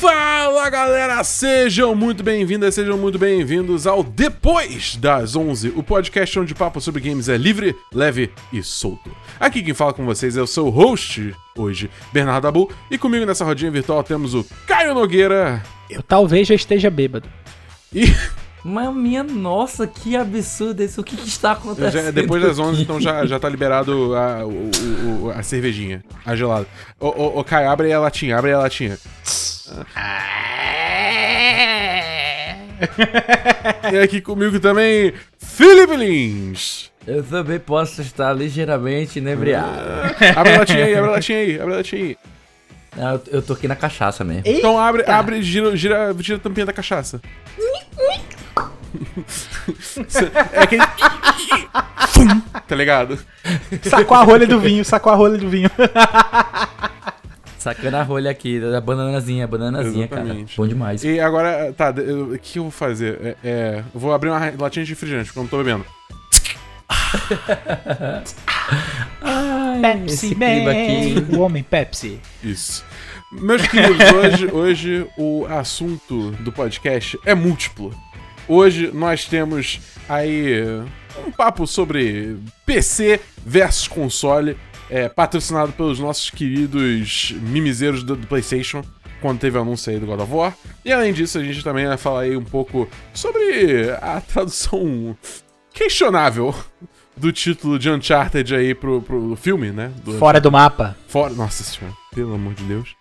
Fala galera, sejam muito bem-vindas, sejam muito bem-vindos ao Depois das 11, o podcast onde o papo sobre games é livre, leve e solto. Aqui quem fala com vocês é o seu host hoje, Bernardo Abu, e comigo nessa rodinha virtual temos o Caio Nogueira Eu talvez já esteja bêbado. e Mas minha nossa, que absurdo isso. O que, que está acontecendo? já- depois das 11 aqui? então já, já tá liberado a, o- o- o- a cervejinha, a gelada. Ô, ô, ô Caio, abre aí a latinha, abre aí a latinha. E aqui comigo também, Felipe Lins. Eu também posso estar ligeiramente inebriado. Abre a latinha aí, abre a latinha aí, abre a latinha aí. Não, eu, eu tô aqui na cachaça mesmo. Então abre, abre gira, gira, gira a tampinha da cachaça. É aquele. Fum, tá ligado? Sacou a rolha do vinho, sacou a rolha do vinho. Sacando a rolha aqui, da bananazinha, bananazinha, cara. Exatamente. Bom demais. E agora, tá, o que eu vou fazer? É, é, eu vou abrir uma latinha de refrigerante, porque eu não tô bebendo. Ai, Pepsi clima aqui. Man. O homem Pepsi. Isso. Meus queridos, hoje, hoje o assunto do podcast é múltiplo. Hoje nós temos aí um papo sobre PC versus console, é, patrocinado pelos nossos queridos mimizeiros do, do PlayStation, quando teve o anúncio aí do God of War. E além disso, a gente também vai falar aí um pouco sobre a tradução questionável do título de Uncharted aí pro, pro filme, né? Do Fora do mapa. Fora. Nossa senhora, pelo amor de Deus.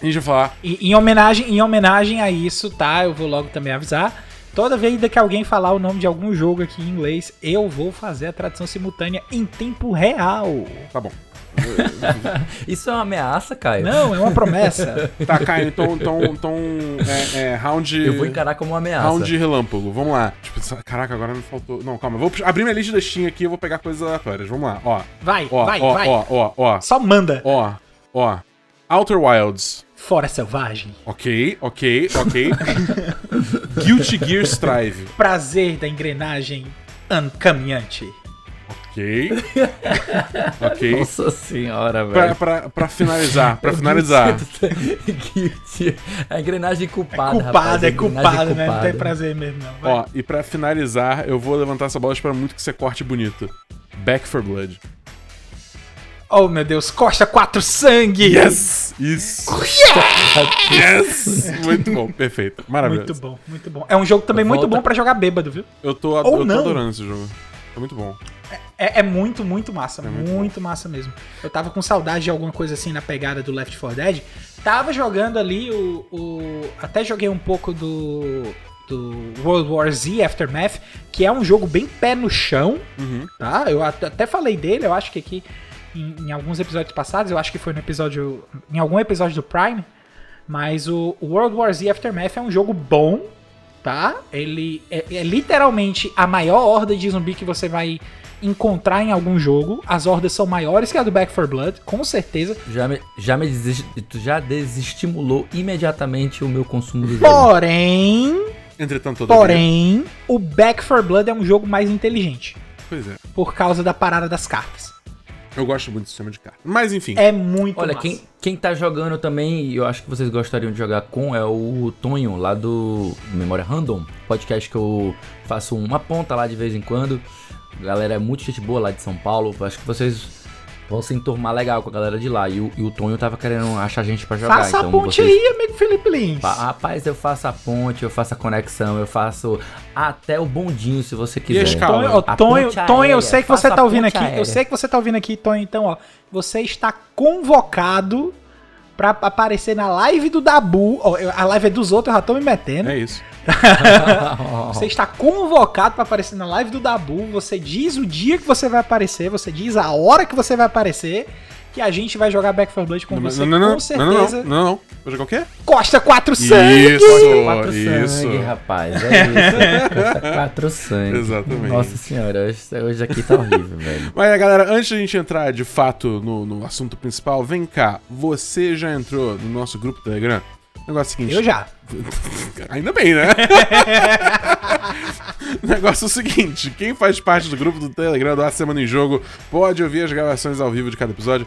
A gente vai falar. E, em, homenagem, em homenagem a isso, tá? Eu vou logo também avisar. Toda vez que alguém falar o nome de algum jogo aqui em inglês, eu vou fazer a tradução simultânea em tempo real. Tá bom. Isso é uma ameaça, Caio? Não, é uma promessa. Tá, Caio, então. então, então é, é, round. Eu vou encarar como uma ameaça. Round relâmpago, vamos lá. Tipo, caraca, agora não faltou. Não, calma, eu vou abrir minha lista da Steam aqui e vou pegar coisas aleatórias. Vamos lá, ó. Vai, Ó, vai, ó, vai. ó, ó, ó, Só manda. ó, ó. Outer Wilds. Fora selvagem. Ok, ok, ok. Guilty Gear Strive. Prazer da engrenagem caminhante. Ok. Ok. Nossa senhora, Pra, velho. pra, pra finalizar, pra finalizar. Guilty. A engrenagem culpada, culpada, rapaz. é A engrenagem culpada, né? Não culpada. tem prazer mesmo, não. Vai. Ó, e pra finalizar, eu vou levantar essa bola, espero muito que você corte bonito. Back for Blood. Oh, meu Deus, Costa 4 sangue! Yes! Isso! Yes! Muito bom, perfeito. Maravilhoso. Muito bom, muito bom. É um jogo também muito Volta- bom pra jogar bêbado, viu? Eu tô, Ou eu tô não. adorando esse jogo. É muito bom. É, é muito, muito massa. muito muito massa mesmo. Eu tava com saudade de alguma coisa assim na pegada do Left 4 Dead. Tava jogando ali o. o- até joguei um pouco do. Do World War Z Aftermath, que é um jogo bem pé no chão, Uhum. tá? Eu at- até falei dele, eu acho que aqui em, em alguns episódios passados, eu acho que foi no episódio. Em algum episódio do Prime. Mas o, World War Z Aftermath é um jogo bom, tá? Ele é, é literalmente a maior horda de zumbi que você vai encontrar em algum jogo. As hordas são maiores que a do Back 4 Blood, com certeza. Já me, já me desis- tu já desestimulou imediatamente o meu consumo do jogo. Porém, Entretanto, porém, o Back 4 Blood é um jogo mais inteligente. Pois é. Por causa da parada das cartas. Eu gosto muito do sistema de carta. Mas enfim. É muito Olha, massa. quem, quem tá jogando também, e eu acho que vocês gostariam de jogar com, é o Tonho, lá do Memória Random, podcast que eu faço uma ponta lá de vez em quando. A galera é muito gente boa lá de São Paulo. Acho que vocês vão se enturmar legal com a galera de lá. E o, e o Tonho tava querendo achar gente pra jogar. Faça então a ponte vocês... aí, amigo Felipe Lins. Pa- Rapaz, eu faço a ponte, eu faço a conexão, eu faço até o bondinho, se você quiser. escala? Tonho, Tonho, Tonho, eu sei que faça você tá ouvindo aqui. aérea. Eu sei que você tá ouvindo aqui, Tonho. Então, ó, você está convocado pra aparecer na live do Dabu. A live é dos outros, eu já tô me metendo. É isso. Você está convocado pra aparecer na live do Dabu. Você diz o dia que você vai aparecer, você diz a hora que você vai aparecer. Que a gente vai jogar Back 4 Blood com Não, você, não, não, com certeza. não, não, não, não. Vou jogar o quê? Costa 4 sangue! Isso, Quatro isso. sangue, rapaz. É isso. Quatro sangue. Exatamente. Nossa senhora, hoje, hoje aqui tá horrível, velho. Mas galera, antes de a gente entrar de fato no, no assunto principal, vem cá. Você já entrou no nosso grupo do Telegram? Negócio seguinte. Eu já. Ainda bem, né? negócio é o seguinte: quem faz parte do grupo do Telegram do A Semana em Jogo pode ouvir as gravações ao vivo de cada episódio,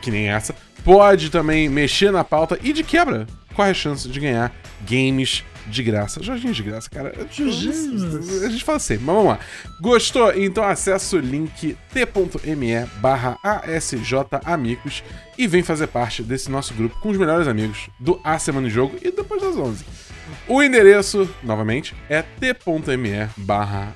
que nem essa. Pode também mexer na pauta e de quebra, corre a chance de ganhar games de graça. Jorginho de graça, cara. A gente fala sempre, mas vamos lá. Gostou? Então acessa o link t.me barra asjamigos e vem fazer parte desse nosso grupo com os melhores amigos do A Semana em Jogo e depois das 11. O endereço, novamente, é t.me barra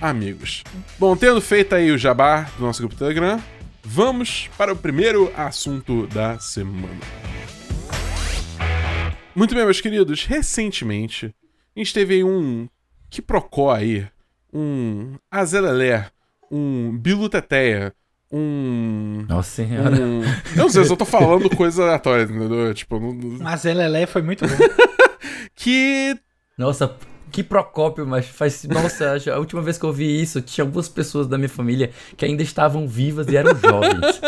asjamigos. Bom, tendo feito aí o jabá do nosso grupo Telegram, vamos para o primeiro assunto da semana. Muito bem, meus queridos, recentemente a gente teve aí um que procó aí, um Azelelé, um Biluteteia, um. Nossa senhora. Um... Não sei se eu tô falando coisa aleatória, entendeu? Tipo, não... Mas Lelé foi muito bom. que. Nossa, que Procópio, mas faz. Nossa, a última vez que eu vi isso, tinha algumas pessoas da minha família que ainda estavam vivas e eram jovens.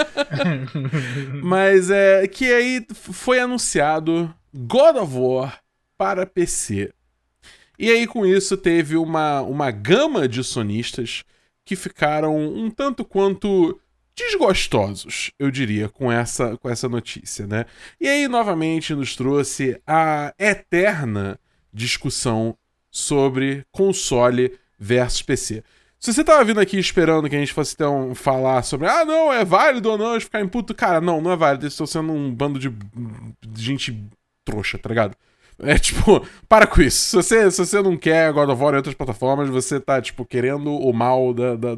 mas é. Que aí foi anunciado God of War para PC. E aí, com isso, teve uma, uma gama de sonistas que ficaram um tanto quanto desgostosos, eu diria, com essa, com essa notícia, né? E aí, novamente, nos trouxe a eterna discussão sobre console versus PC. Se você tava vindo aqui esperando que a gente fosse então falar sobre, ah, não, é válido ou não, eu ficar em puto, cara, não, não é válido, eles estão sendo um bando de gente trouxa, tá ligado? É tipo, para com isso. Se você, se você não quer God of War em outras plataformas, você tá, tipo, querendo o mal da, da,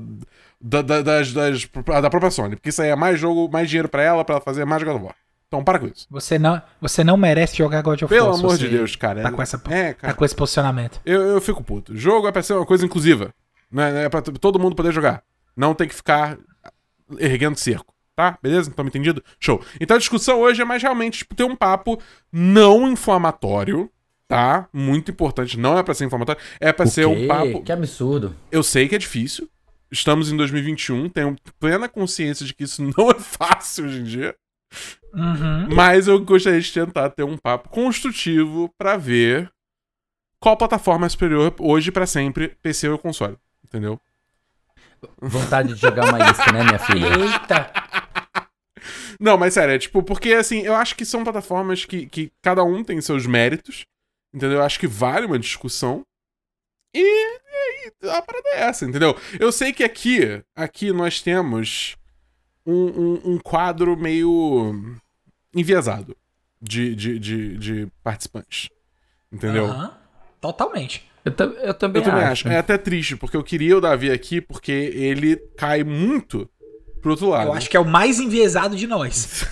da, da, das, das, da própria Sony. Porque isso aí é mais jogo, mais dinheiro pra ela, pra ela fazer mais God of War. Então, para com isso. Você não, você não merece jogar God of War. Pelo amor de Deus, cara. Tá com, essa, é, cara, tá com esse posicionamento. Eu, eu fico puto. Jogo é pra ser uma coisa inclusiva. Né? É pra todo mundo poder jogar. Não tem que ficar erguendo cerco tá? Beleza? Então, entendido? Show. Então a discussão hoje é mais realmente tipo, ter um papo não inflamatório, tá? Muito importante. Não é para ser inflamatório, é para ser um papo. Que absurdo. Eu sei que é difícil. Estamos em 2021, tenho plena consciência de que isso não é fácil hoje em dia. Uhum. Mas eu gostaria de tentar ter um papo construtivo para ver qual plataforma é superior hoje para sempre, PC ou console. Entendeu? Vontade de jogar uma isca, né, minha filha? Eita! Não, mas sério, é tipo, porque assim, eu acho que são plataformas que, que cada um tem seus méritos, entendeu? Eu acho que vale uma discussão. E, e, a parada é essa, entendeu? Eu sei que aqui, aqui nós temos um, um, um quadro meio enviesado de, de, de, de participantes. Entendeu? Uhum. Totalmente. Eu, eu, também, eu também acho. acho. É até triste, porque eu queria o Davi aqui, porque ele cai muito pro outro lado. Eu acho que é o mais enviesado de nós.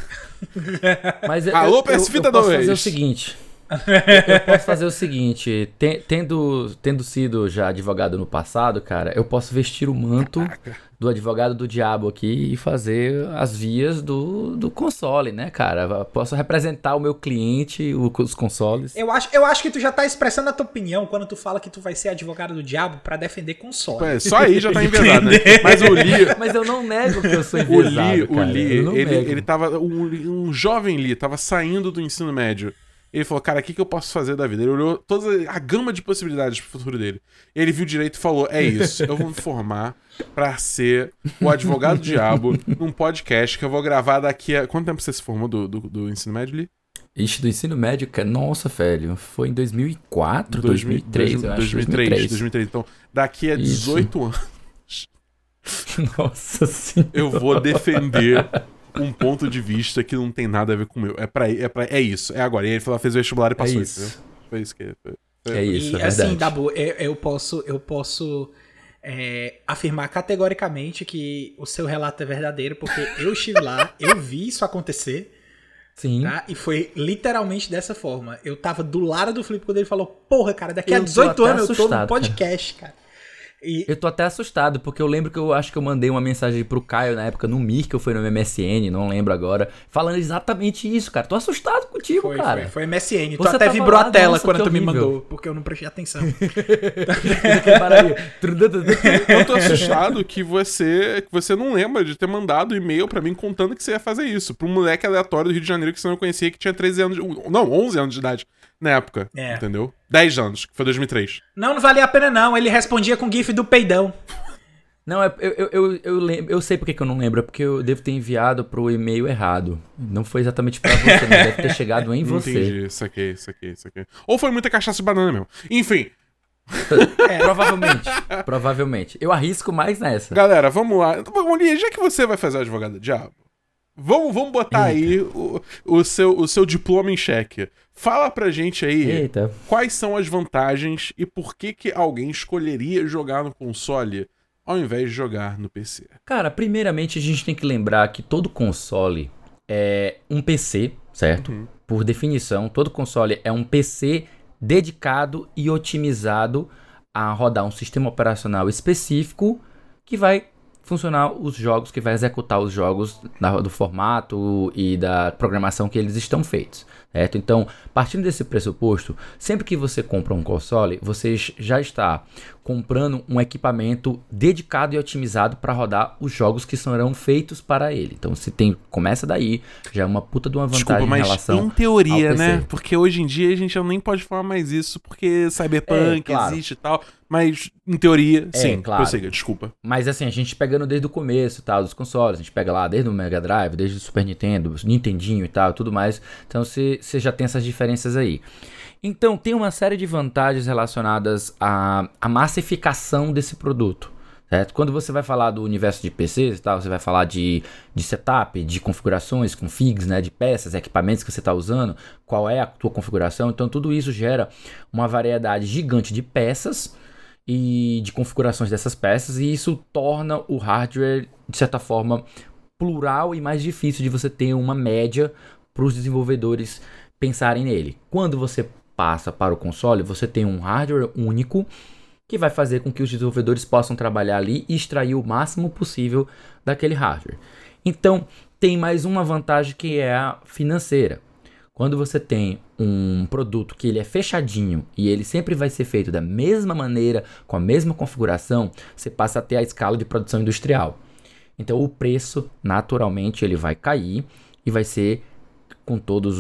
Mas Alô, PS Vita 2! Eu posso fazer o seguinte eu posso fazer o seguinte, tendo, tendo sido já advogado no passado, cara, eu posso vestir o manto Caraca. do advogado do diabo aqui e fazer as vias do, do console, né, cara? Eu posso representar o meu cliente, o, os consoles. Eu acho, eu acho que tu já tá expressando a tua opinião quando tu fala que tu vai ser advogado do diabo para defender console. É, só aí já tá enviesado, né? Mas o Lee... Mas eu não nego que eu sou enviesado, O Lee, o Lee ele, ele tava... Um, um jovem Lee tava saindo do ensino médio ele falou, cara, o que, que eu posso fazer da vida? Ele olhou toda a gama de possibilidades pro futuro dele. Ele viu direito e falou: é isso, eu vou me formar pra ser o advogado diabo num podcast que eu vou gravar daqui a. Quanto tempo você se formou do, do, do ensino médio ali? Ixi, do ensino médio, cara. Nossa, velho. Foi em 2004, 2003, 2000, eu acho. 2003, 2003. 2003. Então, daqui a 18 Isso. anos. Nossa senhora. Eu vou defender um ponto de vista que não tem nada a ver com o meu. É, pra, é, pra, é isso, é agora. E ele falou, fez o vestibular e é passou. É isso. Foi isso que. Foi, foi. É isso, e, é assim, Dabu, eu, eu posso, eu posso é, afirmar categoricamente que o seu relato é verdadeiro, porque eu estive lá, eu vi isso acontecer. Sim. Tá? E foi literalmente dessa forma. Eu tava do lado do Felipe quando ele falou: Porra, cara, daqui eu a 18 anos eu tô no podcast, cara. E, Eu tô até assustado, porque eu lembro que eu acho que eu mandei uma mensagem pro Caio na época no Mir, que eu fui no MSN, não lembro agora, falando exatamente isso, cara. Tô assustado contigo, foi, cara. foi, foi MSN. Tu Você até tava vibrou lá, a tela nossa, quando tu me mandou, porque eu não prestei atenção. Eu tô assustado que você que você não lembra de ter mandado um e-mail pra mim contando que você ia fazer isso. Pra um moleque aleatório do Rio de Janeiro que você não conhecia, que tinha 13 anos. de- Não, 11 anos de idade na época. É. Entendeu? 10 anos, que foi 2003. não, não valia a pena não. Ele respondia com gif do peidão. Não, é- eu, eu, eu, eu, lembro, eu sei porque que eu não lembro, é porque eu devo ter enviado pro e-mail errado. Não foi exatamente pra você, mas deve ter chegado em você. Entendi, saquei, saquei, saquei. Ou foi muita cachaça de banana mesmo. Enfim, Provavelmente, provavelmente. Eu arrisco mais nessa. galera, vamos lá. Então, já que você vai fazer o advogado do diabo, vamos, vamos botar aí o, o, seu, o seu diploma em xeque. Fala pra gente aí Eita. quais são as vantagens e por que, que alguém escolheria jogar no console ao invés de jogar no PC. Cara, primeiramente a gente tem que lembrar que todo console é um PC, certo? Uhum. Por definição, todo console é um PC dedicado e otimizado a rodar um sistema operacional específico que vai funcionar os jogos, que vai executar os jogos na- do formato e da programação que eles estão feitos, certo? Então, partindo desse pressuposto, sempre que você compra um console, você já está comprando um equipamento dedicado e otimizado para rodar os jogos que serão feitos para ele. Então, se tem, começa daí, já é uma puta de uma vantagem Desculpa, em mas relação em teoria, né? Porque hoje em dia a gente já nem pode falar mais isso porque Cyberpunk É, claro. existe e tal. Mas em teoria, É, sim. claro. Prossiga, desculpa. Mas assim, a gente pegando desde o começo, tal, dos consoles, a gente pega lá desde o Mega Drive, desde o Super Nintendo, Nintendinho e tal, tudo mais. Então você você já tem essas diferenças aí. Então tem uma série de vantagens relacionadas à, à massificação desse produto. Certo? Quando você vai falar do universo de PCs e tal, você vai falar de, de setup, de configurações, configs, né, de peças, equipamentos que você está usando, qual é a tua configuração. Então tudo isso gera uma variedade gigante de peças e de configurações dessas peças, e isso torna o hardware, de certa forma, plural e mais difícil de você ter uma média para os desenvolvedores pensarem nele. Quando você passa para o console, você tem um hardware único que vai fazer com que os desenvolvedores possam trabalhar ali e extrair o máximo possível daquele hardware. Então, tem mais uma vantagem que é a financeira. Quando você tem um produto que ele é fechadinho e ele sempre vai ser feito da mesma maneira, com a mesma configuração, você passa a ter a escala de produção industrial. Então o preço, naturalmente, ele vai cair e vai ser, com todas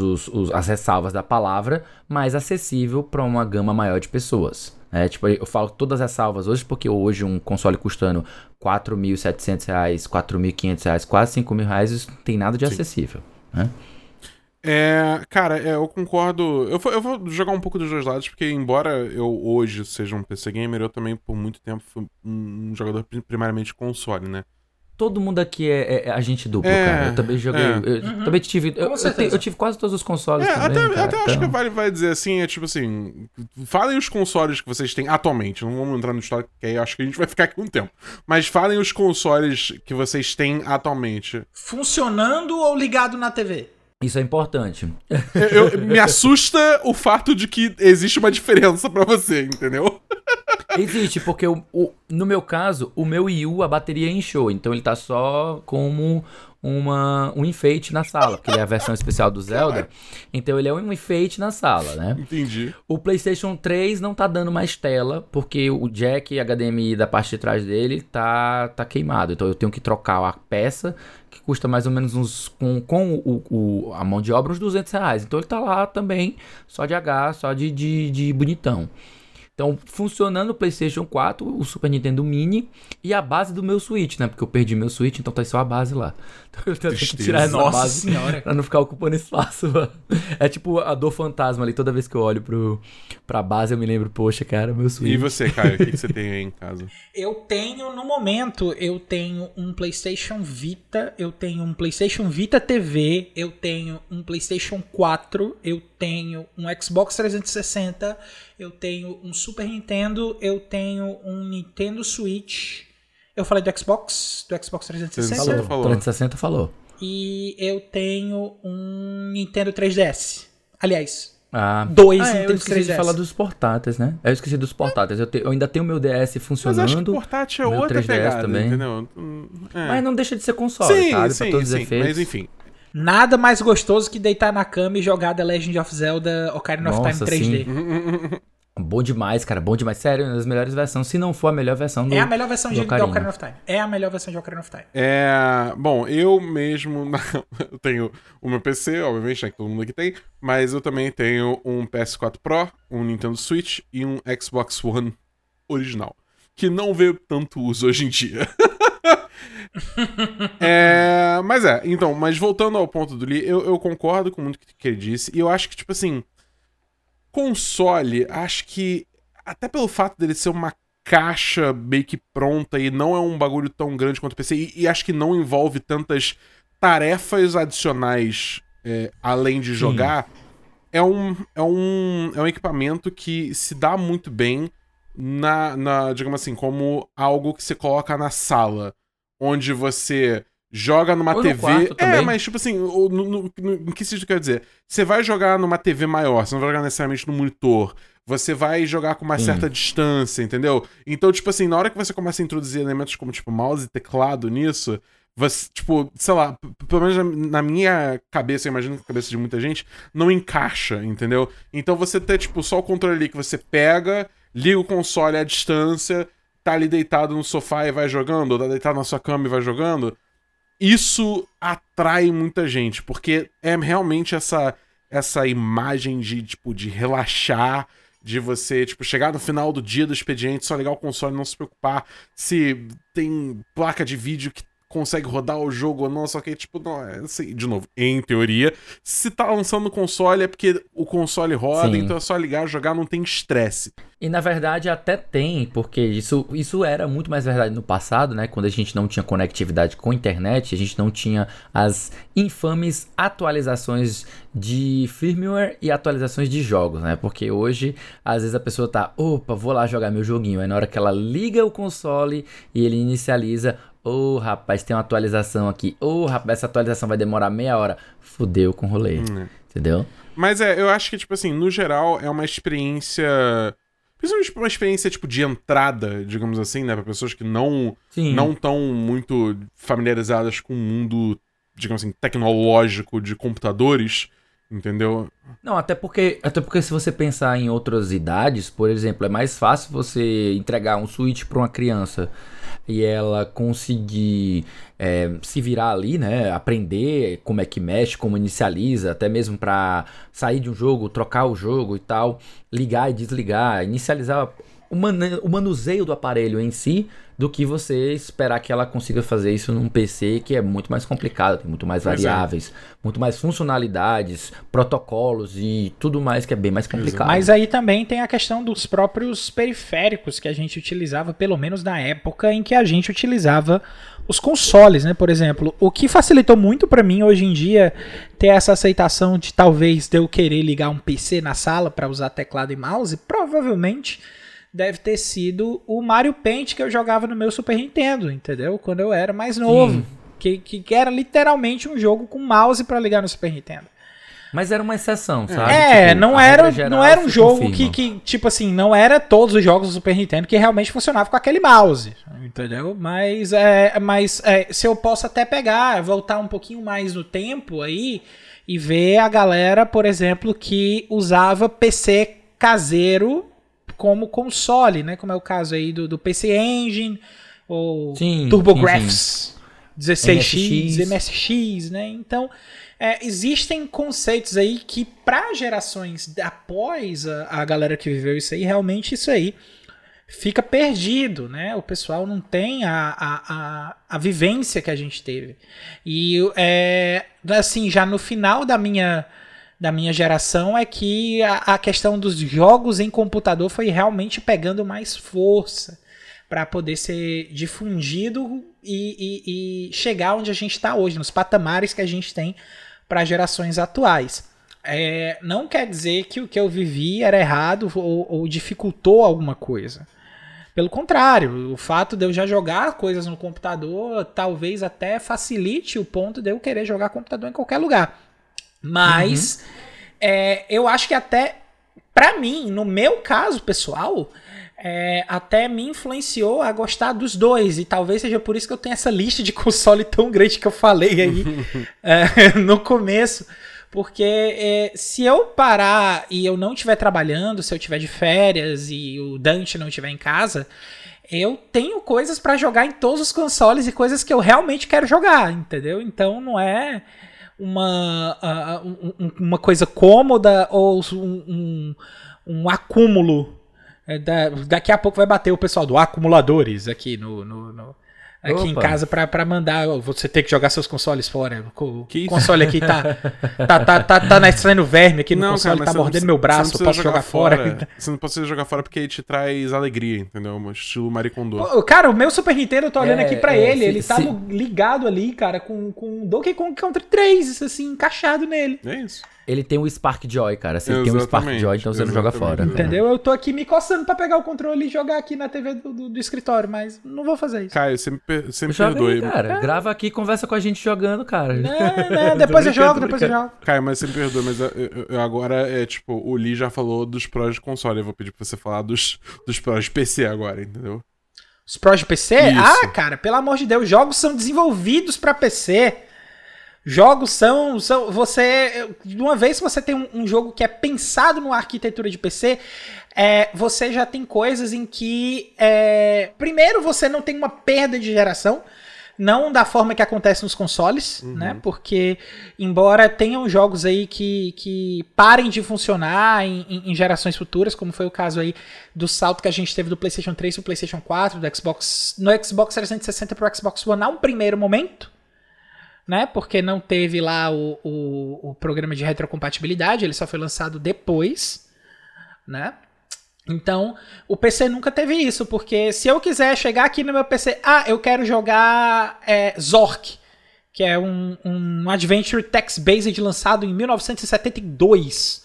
as ressalvas da palavra, mais acessível para uma gama maior de pessoas. É, tipo, eu falo todas as salvas hoje porque hoje um console custando R$ 4.700, R$ 4.500, quase 5.000 reais, isso não tem nada de Sim. acessível. Né? É, cara, é, eu concordo. Eu vou, eu vou jogar um pouco dos dois lados, porque embora eu hoje seja um PC gamer, eu também por muito tempo fui um jogador pri- primariamente console, né? Todo mundo aqui é, é agente duplo, É, cara. Eu também joguei. é. Eu também tive. Eu, eu, eu tive quase todos os consoles É, também. até, cara, até acho que então- vale, vai dizer assim, é tipo assim, falem os consoles que vocês têm atualmente, não vamos entrar no histórico, que aí eu acho que a gente vai ficar aqui um tempo, mas falem os consoles que vocês têm atualmente. Funcionando ou ligado na TV? Isso é importante. Eu- me assusta o fato de que existe uma diferença pra você, entendeu? Existe, porque o, o- no meu caso, o meu Wii U, a bateria inchou. Então ele tá só como uma, um enfeite na sala. Porque ele é a versão especial do Zelda. Então ele é um enfeite na sala, né? Entendi. O PlayStation 3 não tá dando mais tela, porque o jack HDMI da parte de trás dele tá, tá queimado. Então eu tenho que trocar a peça, que custa mais ou menos uns. com, com o, o- a mão de obra, uns 200 reais. Então ele tá lá também, só de H, só de, de, de bonitão. Então, funcionando o PlayStation 4, o Super Nintendo Mini e a base do meu Switch, né? Porque eu perdi meu Switch, então tá só a base lá. Então eu tenho que Tristeza. tirar essa Nossa base senhora. pra não ficar ocupando espaço. mano. É tipo a dor fantasma ali. Toda vez que eu olho pro, pra base, eu me lembro, poxa, cara, meu Switch. E você, Caio, o que, que você tem aí em casa? Eu tenho, no momento, eu tenho um PlayStation Vita, eu tenho um PlayStation Vita TV, eu tenho um PlayStation 4, eu tenho um Xbox 360, eu tenho um Super Nintendo, eu tenho um Nintendo Switch. Eu falei do Xbox, do Xbox 360. Falou. falou. 360 falou. E eu tenho um Nintendo 3DS. Aliás, Ah, Dois ah, é, Nintendo eu esqueci de 3DS. falar dos portáteis, né? Eu esqueci dos portáteis. Eu, te- eu ainda tenho meu DS Mas acho que funcionando, portátil é outra 3DS pegada, também. entendeu? É. mas não deixa de ser console, sim, sabe? sim, pra todos sim, os efeitos. Mas enfim. Nada mais gostoso que deitar na cama e jogar The Legend of Zelda Ocarina of Nossa, Time 3D. Uhum. Bom demais, cara. Bom demais. Sério, uma das melhores versões. Se não for a melhor versão do. É a melhor versão de Ocarina. Ocarina of Time. É a melhor versão de Ocarina of Time. É. Bom, eu mesmo eu tenho o meu PC, obviamente, né, que todo mundo aqui tem, mas eu também tenho um PS4 Pro, um Nintendo Switch e um Xbox One original. Que não vê tanto uso hoje em dia. É, mas é, então, mas voltando ao ponto do Lee, eu, eu concordo com muito que ele disse, e eu acho que, tipo assim, console, acho que, até pelo fato dele ser uma caixa meio que pronta e não é um bagulho tão grande quanto o PC, e, e acho que não envolve tantas tarefas adicionais é, além de jogar, é um, é, um, é um equipamento que se dá muito bem na, na, digamos assim, como algo que você coloca na sala, onde você joga numa Ou TV. é, mas tipo assim, no, no, no, em que sentido quer dizer? Você vai jogar numa TV maior, você não vai jogar necessariamente no monitor. Você vai jogar com uma Sim. certa distância, entendeu? Então, tipo assim, na hora que você começa a introduzir elementos como, tipo, mouse e teclado nisso, você, tipo, sei lá, pelo menos na, na minha cabeça, eu imagino que na cabeça de muita gente, não encaixa, entendeu? Então você ter, tipo, só o controle ali que você pega, liga o console à distância, tá ali deitado no sofá e vai jogando, ou tá deitado na sua cama e vai jogando, isso atrai muita gente, porque é realmente essa essa imagem de tipo de relaxar, de você tipo chegar no final do dia do expediente, só ligar o console não se preocupar se tem placa de vídeo que consegue rodar o jogo ou não, só que tipo, não, é assim, de novo, em teoria, se tá lançando no console é porque o console roda, Sim. então é só ligar, jogar, não tem estresse. E na verdade até tem, porque isso, isso era muito mais verdade no passado, né? Quando a gente não tinha conectividade com a internet, a gente não tinha as infames atualizações de firmware e atualizações de jogos, né? Porque hoje, às vezes a pessoa tá, opa, vou lá jogar meu joguinho. Aí na hora que ela liga o console e ele inicializa, ô rapaz, tem uma atualização aqui. Ô rapaz, essa atualização vai demorar meia hora. Fudeu com o rolê. Hum, Entendeu? Mas é, eu acho que, tipo assim, no geral, é uma experiência. Principalmente uma experiência, tipo, de entrada, digamos assim, né? Pra pessoas que não Sim. não estão muito familiarizadas com o mundo, digamos assim, tecnológico de computadores, entendeu? Não, até porque, até porque se você pensar em outras idades, por exemplo, é mais fácil você entregar um Switch para uma criança e ela conseguir é, se virar ali, né? Aprender como é que mexe, como inicializa, até mesmo para sair de um jogo, trocar o jogo e tal, ligar e desligar, inicializar o, manuseio do aparelho em si, do que você esperar que ela consiga fazer isso num PC que é muito mais complicado, tem muito mais Pois é. variáveis, muito mais funcionalidades, protocolos e tudo mais que é bem mais complicado. Mas aí também tem a questão dos próprios periféricos que a gente utilizava, pelo menos na época em que a gente utilizava os consoles, né? Por exemplo, o que facilitou muito pra mim hoje em dia ter essa aceitação de talvez de eu querer ligar um PC na sala pra usar teclado e mouse, provavelmente deve ter sido o Mario Paint que eu jogava no meu Super Nintendo, entendeu? Quando eu era mais novo. Que, que era literalmente um jogo com mouse pra ligar no Super Nintendo. Mas era uma exceção, sabe? É, Tipo, não era, geral não era um jogo que, que, tipo assim, não era todos os jogos do Super Nintendo que realmente funcionavam com aquele mouse, entendeu? Mas, é, mas é, se eu posso até pegar, voltar um pouquinho mais no tempo aí e ver a galera, por exemplo, que usava PC caseiro como console, né? Como é o caso aí do, do PC Engine ou Sim, TurboGrafx 16X, MSX. MSX, né? Então, é, existem conceitos aí que para gerações após a, a galera que viveu isso aí, realmente isso aí fica perdido, né? O pessoal não tem a, a, a, a vivência que a gente teve. E é, assim, já no final da minha da minha geração é que a, a questão dos jogos em computador foi realmente pegando mais força para poder ser difundido e, e- e chegar onde a gente está hoje, nos patamares que a gente tem para gerações atuais. É, não quer dizer que o que eu vivi era errado ou, ou dificultou alguma coisa. Pelo contrário, o fato de eu já jogar coisas no computador talvez até facilite o ponto de eu querer jogar computador em qualquer lugar. Mas É, eu acho que até, pra mim, no meu caso pessoal, é, até me influenciou a gostar dos dois. E talvez seja por isso que eu tenho essa lista de console tão grande que eu falei aí é, no começo. Porque é, se eu parar e eu não estiver trabalhando, se eu estiver de férias e o Dante não estiver em casa, eu tenho coisas para jogar em todos os consoles e coisas que eu realmente quero jogar, entendeu? Então não é uma, uh, uma coisa cômoda ou um, um, um acúmulo. É, da, daqui a pouco vai bater o pessoal do acumuladores aqui no, no, no aqui Opa. em casa pra, pra mandar você ter que jogar seus consoles fora. O que console aqui tá, tá, tá, tá, tá nascendo verme aqui no não, console, cara, tá mordendo não, meu braço, posso jogar, jogar fora. fora. Você não pode jogar fora porque ele te traz alegria, entendeu? Um estilo Maricondo. Cara, o meu Super Nintendo, eu tô olhando é, aqui pra é, ele, se, ele tá se... ligado ali, cara, com, com Donkey Kong Country 3, assim, encaixado nele. É isso. Ele tem o Spark Joy, cara. Você tem um Spark Joy, então você não joga fora. Entendeu? Eu tô aqui me coçando pra pegar o controle e jogar aqui na TV do, do, do escritório, mas não vou fazer isso. Caio, você me, per você me perdoe. cara. É. Grava aqui e conversa com a gente jogando, cara. Não, não, depois eu jogo, depois eu jogo. Caio, mas você me perdoe, mas eu, eu, agora é tipo, o Lee já falou dos prós de console. Eu vou pedir pra você falar dos, dos prós de PC agora, entendeu? Os prós de PC? Isso. Ah, cara, pelo amor de Deus, jogos são desenvolvidos pra PC. Jogos são, são. Você. De uma vez que você tem um, um, jogo que é pensado numa arquitetura de PC, é, você já tem coisas em que. É, primeiro, você não tem uma perda de geração. Não da forma que acontece nos consoles, uhum. né? Porque, embora tenham jogos aí que, que parem de funcionar em, em, em, gerações futuras, como foi o caso aí do salto que a gente teve do PlayStation 3 pro PlayStation 4, do Xbox. No Xbox 360 pro Xbox One, há um primeiro momento né? Porque não teve lá o, o, o, programa de retrocompatibilidade, ele só foi lançado depois, né? Então, o PC nunca teve isso, porque se eu quiser chegar aqui no meu PC, ah, eu quero jogar é, Zork, que é um, um adventure text-based lançado em 1972.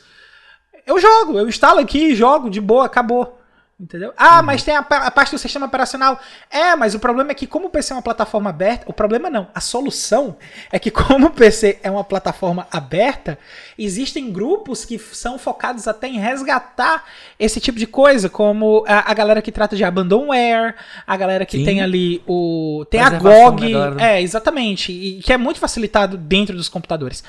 Eu jogo, eu instalo aqui, jogo de boa, acabou. Entendeu? Ah, uhum. mas tem a, a, parte do sistema operacional. É, mas o problema é que, como o PC é uma plataforma aberta, o problema não, a solução é que, como o PC é uma plataforma aberta, existem grupos que são focados até em resgatar esse tipo de coisa, como a, a galera que trata de abandonware, a galera que Sim. tem ali o. Tem a GOG. Né, é, exatamente. E que é muito facilitado dentro dos computadores.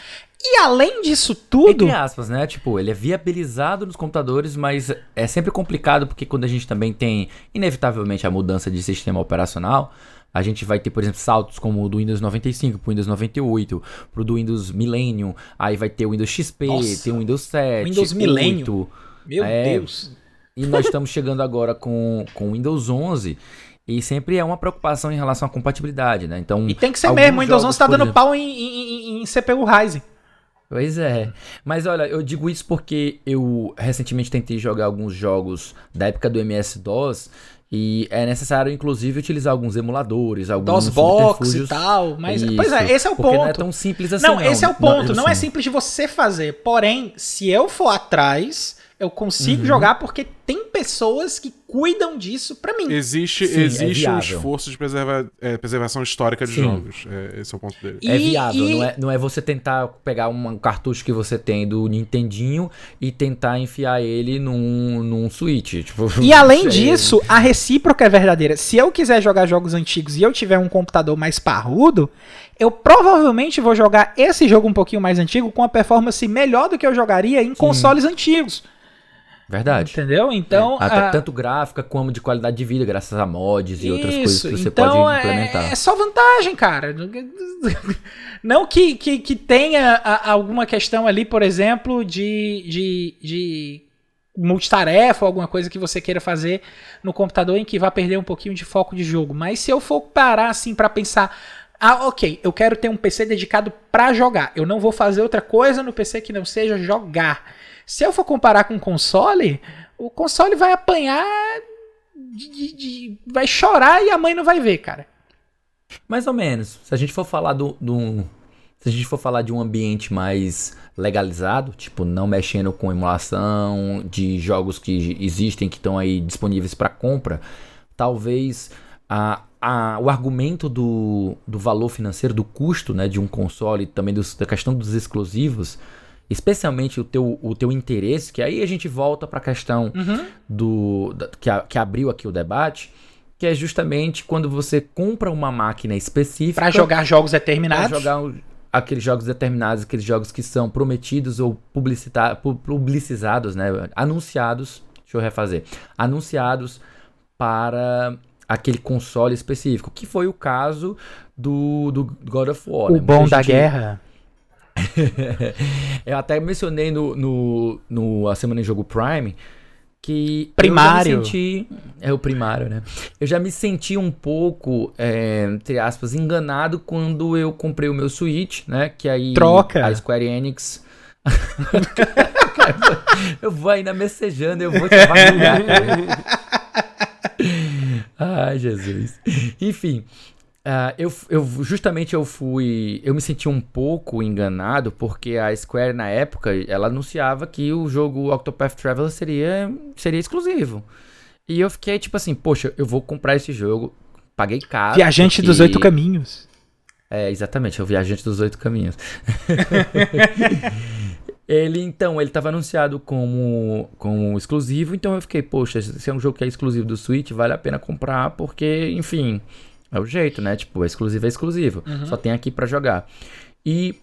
E além disso tudo. Entre aspas, né? Tipo, ele é viabilizado nos computadores, mas é sempre complicado porque quando a gente também tem, inevitavelmente, a mudança de sistema operacional, a gente vai ter, por exemplo, saltos como o do Windows 95 pro Windows 98, pro do Windows Millennium, aí vai ter o Windows XP, Nossa, tem o Windows 7, Windows Millennium. Meu é, Deus. E nós estamos chegando agora com o Windows 11. E sempre é uma preocupação em relação à compatibilidade, né? Então, e tem que ser mesmo, o Windows 11 está dando exemplo, pau em, em, em CPU Ryzen. Pois é. Mas olha, eu digo isso porque eu recentemente tentei jogar alguns jogos da época do MS-DOS e é necessário, inclusive, utilizar alguns emuladores, alguns DOSBox e tal. Mas, isso, pois é, esse é o ponto. Não é tão simples assim. Não, não. esse é o ponto. Não, não é simples de você fazer. Porém, se eu for atrás, eu consigo uhum. jogar porque tem pessoas que cuidam disso para mim. Existe, Sim, existe é um esforço de preserva, é, preservação histórica de Sim. jogos. É, esse é o ponto dele. E, é viável, e... não, é, não é você tentar pegar um cartucho que você tem do Nintendinho e tentar enfiar ele num, num Switch. Tipo, e além disso, a recíproca é verdadeira. Se eu quiser jogar jogos antigos e eu tiver um computador mais parrudo, eu provavelmente vou jogar esse jogo um pouquinho mais antigo com a performance melhor do que eu jogaria em Sim. consoles antigos. Verdade. Entendeu? Então. É. A... Tanto gráfica como de qualidade de vida, graças a mods e Isso. outras coisas que você então, pode implementar. É, é só vantagem, cara. Não que, que, que tenha alguma questão ali, por exemplo, de, de, de multitarefa ou alguma coisa que você queira fazer no computador em que vá perder um pouquinho de foco de jogo. Mas se eu for parar assim para pensar, ah, ok, eu quero ter um PC dedicado para jogar. Eu não vou fazer outra coisa no PC que não seja jogar. Se eu for comparar com o console, o console vai apanhar, de, de, de, vai chorar e a mãe não vai ver, cara. Mais ou menos. Se a gente for falar do, do, se a gente for falar de um ambiente mais legalizado, tipo não mexendo com emulação de jogos que existem que estão aí disponíveis para compra, talvez a, a, o argumento do, do valor financeiro, do custo né, de um console, também dos, da questão dos exclusivos, especialmente o teu, o teu interesse, que aí a gente volta para a questão Uhum. do da- que, a- que abriu aqui o debate, que é justamente quando você compra uma máquina específica Pra jogar jogos pra determinados. jogar o- aqueles jogos determinados, aqueles jogos que são prometidos ou publicita- publicizados, né, anunciados, deixa eu refazer, anunciados para aquele console específico, que foi o caso do, do God of War. O né? bom Muita da gente- guerra. Eu até mencionei no, no, no A Semana em Jogo Prime que. Primário. Eu já me senti. É o primário, né? Eu já me senti um pouco, é, entre aspas, enganado quando eu comprei o meu Switch, né? Que aí. Troca. A Square Enix. eu vou ainda messejando, eu vou te avaliar. Ai, Jesus. Enfim, ah, eu, eu justamente eu fui, eu me senti um pouco enganado porque a Square na época ela anunciava que o jogo Octopath Traveler seria seria exclusivo. E eu fiquei tipo assim, poxa, eu vou comprar esse jogo, paguei caro. Viajante porque- dos Oito Caminhos. é, exatamente, é o Viajante dos Oito Caminhos. ele, então, ele estava anunciado como, como exclusivo, então eu fiquei, poxa, se é um jogo que é exclusivo do Switch, vale a pena comprar, porque, enfim, é o jeito, né? Tipo, é exclusivo é exclusivo. Só tem aqui pra jogar. E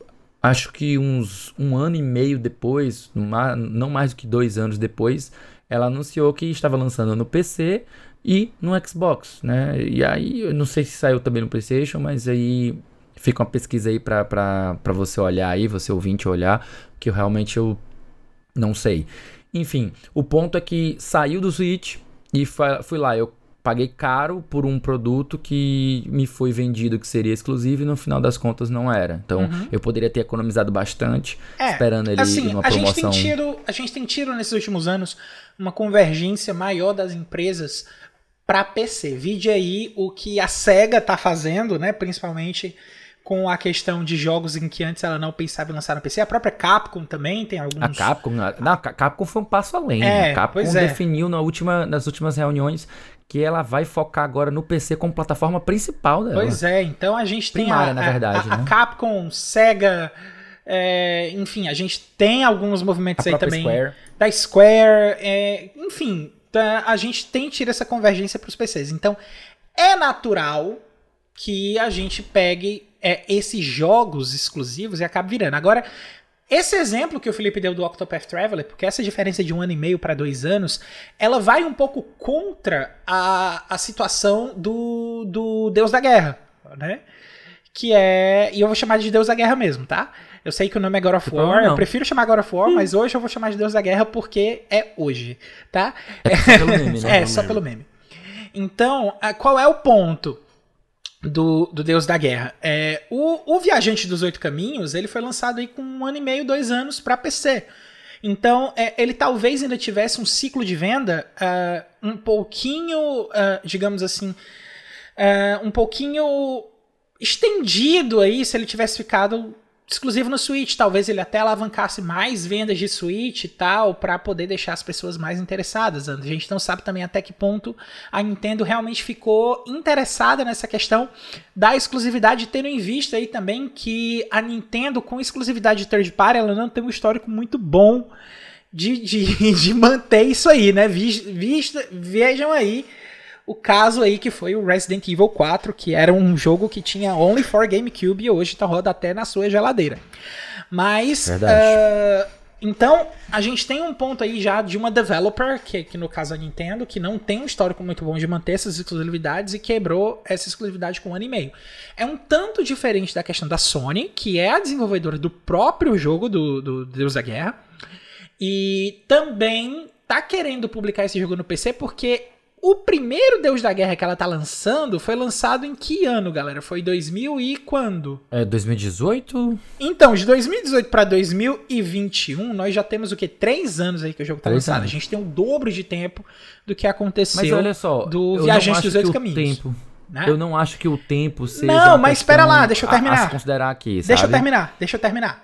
acho que uns um ano e meio depois, não mais do que dois anos depois, ela anunciou que estava lançando no PC e no Xbox, né? E aí, eu não sei se saiu também no PlayStation, mas aí fica uma pesquisa aí pra, pra, pra você olhar aí, você ouvinte olhar, que eu realmente eu não sei. Enfim, o ponto é que saiu do Switch e fui lá, eu paguei caro por um produto que me foi vendido que seria exclusivo e no final das contas não era. Então, eu poderia ter economizado bastante É, esperando ele Assim, numa a gente, tem promoção. tido, a gente tem tido nesses últimos anos uma convergência maior das empresas para PC. Vide aí o que a SEGA tá fazendo, né? Principalmente com a questão de jogos em que antes ela não pensava em lançar no PC. A própria Capcom também tem alguns. A Capcom, não, a Capcom foi um passo além. É, né? A Capcom é. definiu na última, nas últimas reuniões que ela vai focar agora no PC como plataforma principal dela. Pois é, então a gente tem Primária, a, na a- verdade, a, a né? Capcom, SEGA, é, enfim, a gente tem alguns movimentos a aí também Square. da Square, é, enfim, tá- a gente tem tido essa convergência para os PCs. Então, é natural que a gente pegue é, esses jogos exclusivos e acabe virando. Agora, esse exemplo que o Felipe deu do Octopath Traveler, porque essa diferença de um ano e meio para dois anos, ela vai um pouco contra a, a situação do, do Deus da Guerra, né? Que é. E eu vou chamar de Deus da Guerra mesmo, tá? Eu sei que o nome é God of War, eu não. prefiro chamar God of War, mas hoje eu vou chamar de Deus da Guerra porque é hoje, tá? É só pelo meme, né? É, só pelo meme. Então, qual é o ponto do, do Deus da Guerra? É, o, o Viajante dos Oito Caminhos, ele foi lançado aí com um ano e meio, dois anos para PC. Então, é, ele talvez ainda tivesse um ciclo de venda ah, um pouquinho, ah, digamos assim, ah, um pouquinho estendido aí se ele tivesse ficado exclusivo no Switch. Talvez ele até alavancasse mais vendas de Switch e tal, para poder deixar as pessoas mais interessadas. A gente não sabe também até que ponto a Nintendo realmente ficou interessada nessa questão da exclusividade, tendo em vista aí também que a Nintendo, com exclusividade de third party, ela não tem um histórico muito bom de, de, de manter isso aí, né? Vis- Vista, vejam aí o caso aí que foi o Resident Evil 4, que era um jogo que tinha only for GameCube e hoje tá roda até na sua geladeira. Mas Verdade. ah, então a gente tem um ponto aí já de uma developer, que, que no caso a Nintendo, que não tem um histórico muito bom de manter essas exclusividades e quebrou essa exclusividade com um ano e meio. É um tanto diferente da questão da Sony, que é a desenvolvedora do próprio jogo do, do Deus da Guerra, e também tá querendo publicar esse jogo no PC porque o primeiro Deus da Guerra que ela tá lançando foi lançado em que ano, galera? Foi 2000 e quando? É 2018? Então, de 2018 para 2021, nós já temos o que? Três anos aí que o jogo tá Três lançado. anos. A gente tem o dobro de tempo do que aconteceu. Mas olha só, do eu Viajante não acho dos que Oito o Caminhos. Tempo, né? Eu não acho que o tempo seja. Não, mas espera lá, deixa eu a- A, terminar. se considerar aqui, Deixa eu sabe? terminar, deixa eu terminar.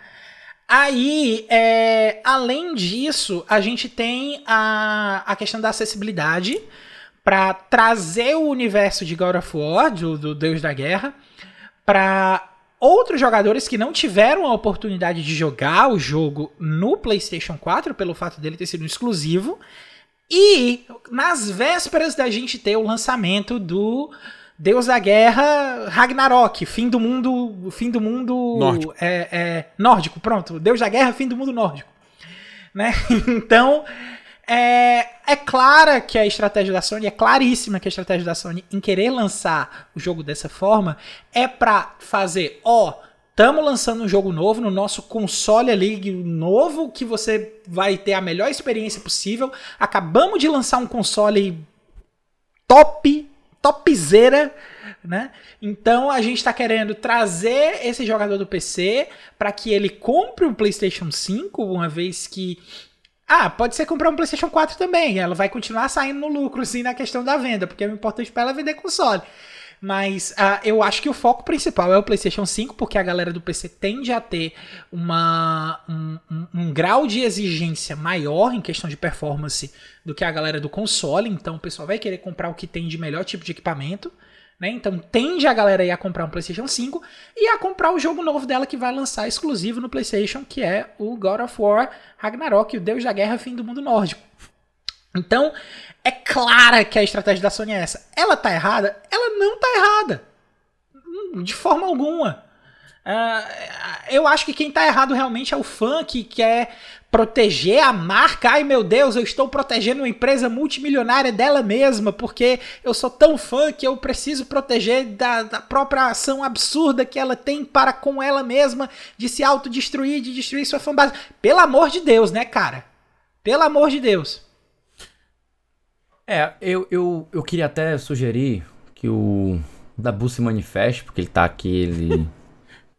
Aí, é, além disso, a gente tem a, a questão da acessibilidade para trazer o universo de God of War, do, do Deus da Guerra, para outros jogadores que não tiveram a oportunidade de jogar o jogo no PlayStation 4, pelo fato dele ter sido um exclusivo. E nas vésperas da gente ter o lançamento do Deus da Guerra Ragnarok, fim do mundo, fim do mundo Nórdico. É, é, nórdico, pronto, Deus da Guerra, fim do mundo nórdico, né? Então é, é clara que a estratégia da Sony, é claríssima que a estratégia da Sony em querer lançar o jogo dessa forma é pra fazer, ó, Estamos lançando um jogo novo no nosso console ali novo que você vai ter a melhor experiência possível. Acabamos de lançar um console top, topzera, né? Então a gente está querendo trazer esse jogador do PC para que ele compre um PlayStation 5, uma vez que ah, pode ser comprar um PlayStation 4 também. Ela vai continuar saindo no lucro, sim, na questão da venda, porque é importante para ela vender console. Mas uh, eu acho que o foco principal é o PlayStation 5, porque a galera do PC tende a ter uma, um, um, um, grau de exigência maior em questão de performance do que a galera do console. Então o pessoal vai querer comprar o que tem de melhor tipo de equipamento. Né? Então tende a galera aí a comprar um PlayStation 5 e a comprar o jogo novo dela que vai lançar exclusivo no PlayStation, que é o God of War Ragnarok, o Deus da Guerra, fim do mundo nórdico. Então, é clara que a estratégia da Sony é essa. Ela tá errada? Ela não tá errada. De forma alguma. Uh, eu acho que quem tá errado realmente é o fã que quer proteger a marca. Ai meu Deus, eu estou protegendo uma empresa multimilionária dela mesma, porque eu sou tão fã que eu preciso proteger da, da própria ação absurda que ela tem para com ela mesma de se autodestruir, de destruir sua fanbase. Pelo amor de Deus, né, cara? Pelo amor de Deus. É, eu, eu, eu queria até sugerir que o Dabu se manifeste, porque ele tá aqui, ele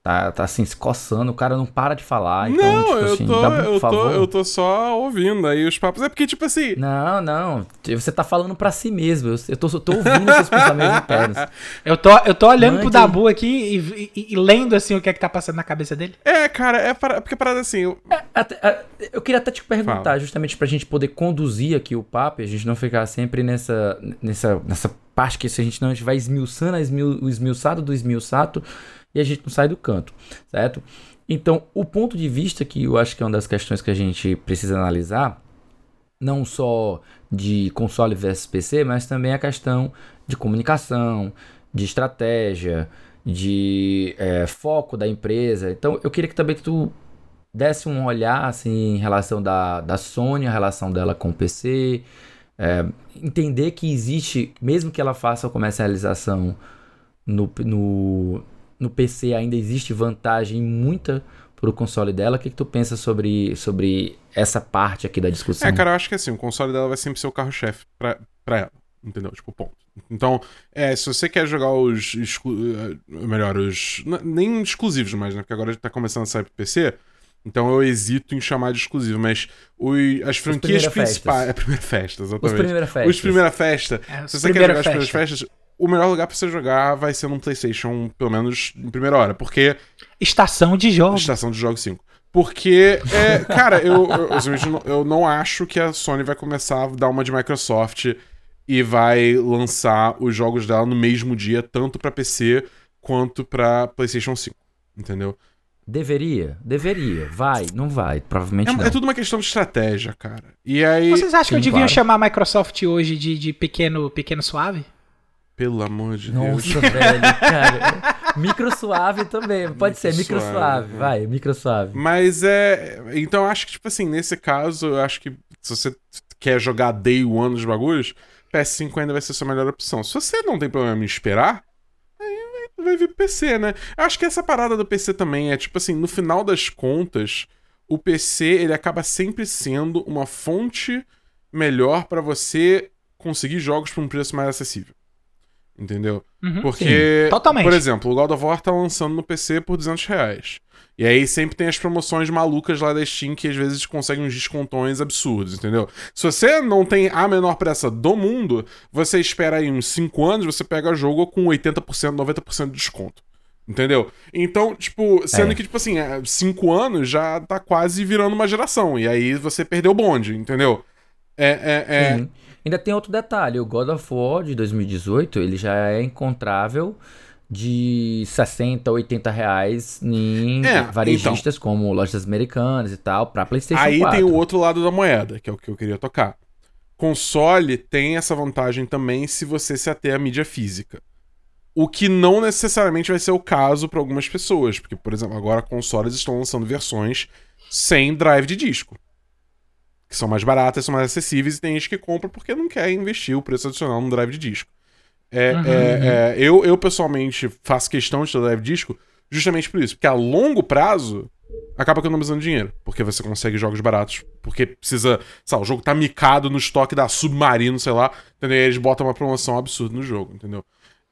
tá, tá assim, se coçando, o cara não para de falar. Então, não, tipo eu, assim, tô, por eu, favor. tô, eu tô só ouvindo aí os papos. É porque, tipo assim. Não, não. Você tá falando pra si mesmo. Eu, eu, tô, eu tô ouvindo seus pensamentos internos. Eu tô, eu tô olhando Mande- pro Dabu aqui e, e- e lendo assim o que é que tá passando na cabeça dele. É, cara, é para, porque a parada assim. eu- Até- a- eu queria até te perguntar, Fala. justamente pra gente poder conduzir aqui o papo e a gente não ficar sempre nessa, nessa, nessa parte que se a gente não a gente vai esmiuçando a esmiu- o esmiuçado do esmiuçado e a gente não sai do canto, certo? Então, o ponto de vista que eu acho que é uma das questões que a gente precisa analisar, não só de console versus PC, mas também a questão de comunicação, de estratégia, de é, foco da empresa. Então, eu queria que também tu desse um olhar assim, em relação da, da Sony, a relação dela com o PC, é, entender que existe, mesmo que ela faça a comercialização no, no, no PC, ainda existe vantagem muita pro console dela. O que, que tu pensa sobre, sobre essa parte aqui da discussão? É, cara, eu acho que assim, o console dela vai sempre ser o carro-chefe pra, pra ela. Entendeu? Tipo, ponto. Então, é, se você quer jogar os. exclu- eh, melhor, os. Nem exclusivos mais, né? Porque agora tá começando a sair pro PC. Então eu hesito em chamar de exclusivo, mas os, as franquias principais. Festas. É a primeira festa, Os exatamente. primeira festa. Os primeira festa. É, os Se você quer jogar as primeiras festa. festas, o melhor lugar pra você jogar vai ser num PlayStation, pelo menos em primeira hora. Porque Estação de jogos. Estação de Jogos 5. Porque, é, cara, eu, eu, eu não- eu não acho que a Sony vai começar a dar uma de Microsoft e vai lançar os jogos dela no mesmo dia, tanto pra PC quanto pra PlayStation 5. Entendeu? Deveria, deveria. Vai, não vai. Provavelmente não. É, é tudo uma questão de estratégia, cara. E aí, Vocês acham que eu Sim, devia claro. chamar a Microsoft hoje de, de pequeno, pequeno suave? Pelo amor de Deus. Nossa, velho, cara. Micro suave também. Pode ser, micro Micro suave. suave, Vai, micro suave. Mas é. Então eu acho que, tipo assim, nesse caso, eu acho que se você quer jogar day one dos bagulhos, PS5 ainda vai ser a sua melhor opção. Se você não tem problema em esperar, aí vai, vir pro PC, né? Eu acho que essa parada do PC também é, tipo assim, no final das contas, o PC ele acaba sempre sendo uma fonte melhor pra você conseguir jogos por um preço mais acessível. Entendeu? Uhum. Porque, totalmente. por exemplo, o God of War tá lançando no PC por 200 reais. E aí sempre tem as promoções malucas lá da Steam que às vezes conseguem uns descontões absurdos, entendeu? Se você não tem a menor pressa do mundo, você espera aí uns 5 anos, você pega jogo com 80%, 90% de desconto. Entendeu? Então, tipo, sendo É. que, tipo assim, 5 anos já tá quase virando uma geração. E aí você perdeu o bonde, entendeu? É, é, é, Sim. Ainda tem outro detalhe, o God of War de 2018, ele já é encontrável de 60, 80 reais em É, varejistas como lojas americanas e tal, pra PlayStation Aí 4. tem o outro lado da moeda, que é o que eu queria tocar. Console tem essa vantagem também se você se ater à mídia física. O que não necessariamente vai ser o caso para algumas pessoas, porque, por exemplo, agora consoles estão lançando versões sem drive de disco. Que são mais baratas, são mais acessíveis e tem gente que compra porque não quer investir o preço adicional no drive de disco. É, Uhum, é, é, eu, eu, pessoalmente, faço questão de ter drive de disco justamente por isso. Porque a longo prazo, acaba economizando dinheiro. Porque você consegue jogos baratos. Porque precisa. Sabe, o jogo tá micado no estoque da Submarino, sei lá. Entendeu? E eles botam uma promoção absurda no jogo, entendeu?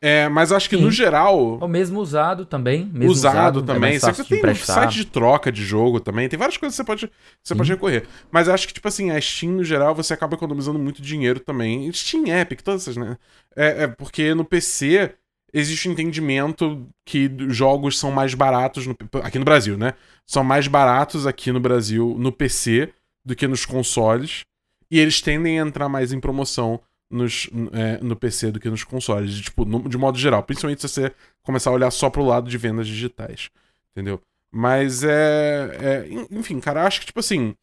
É, mas acho que Sim. no geral. Ou mesmo usado também. Mesmo Usado, é também. mais fácil Sempre de tem emprestar. site de troca de jogo também. Tem várias coisas que você pode, você pode recorrer. Mas acho que, tipo assim, a Steam, no geral, você acaba economizando muito dinheiro também. Steam, Epic, todas essas, né? É, é porque no PC existe um entendimento que jogos são mais baratos no- aqui no Brasil, né? São mais baratos aqui no Brasil no PC do que nos consoles. E eles tendem a entrar mais em promoção nos, é, no PC do que nos consoles. de, Tipo, no- de modo geral. Principalmente se você começar a olhar só pro lado de vendas digitais. Entendeu? Mas é, é. en- Enfim, cara, acho que, tipo assim.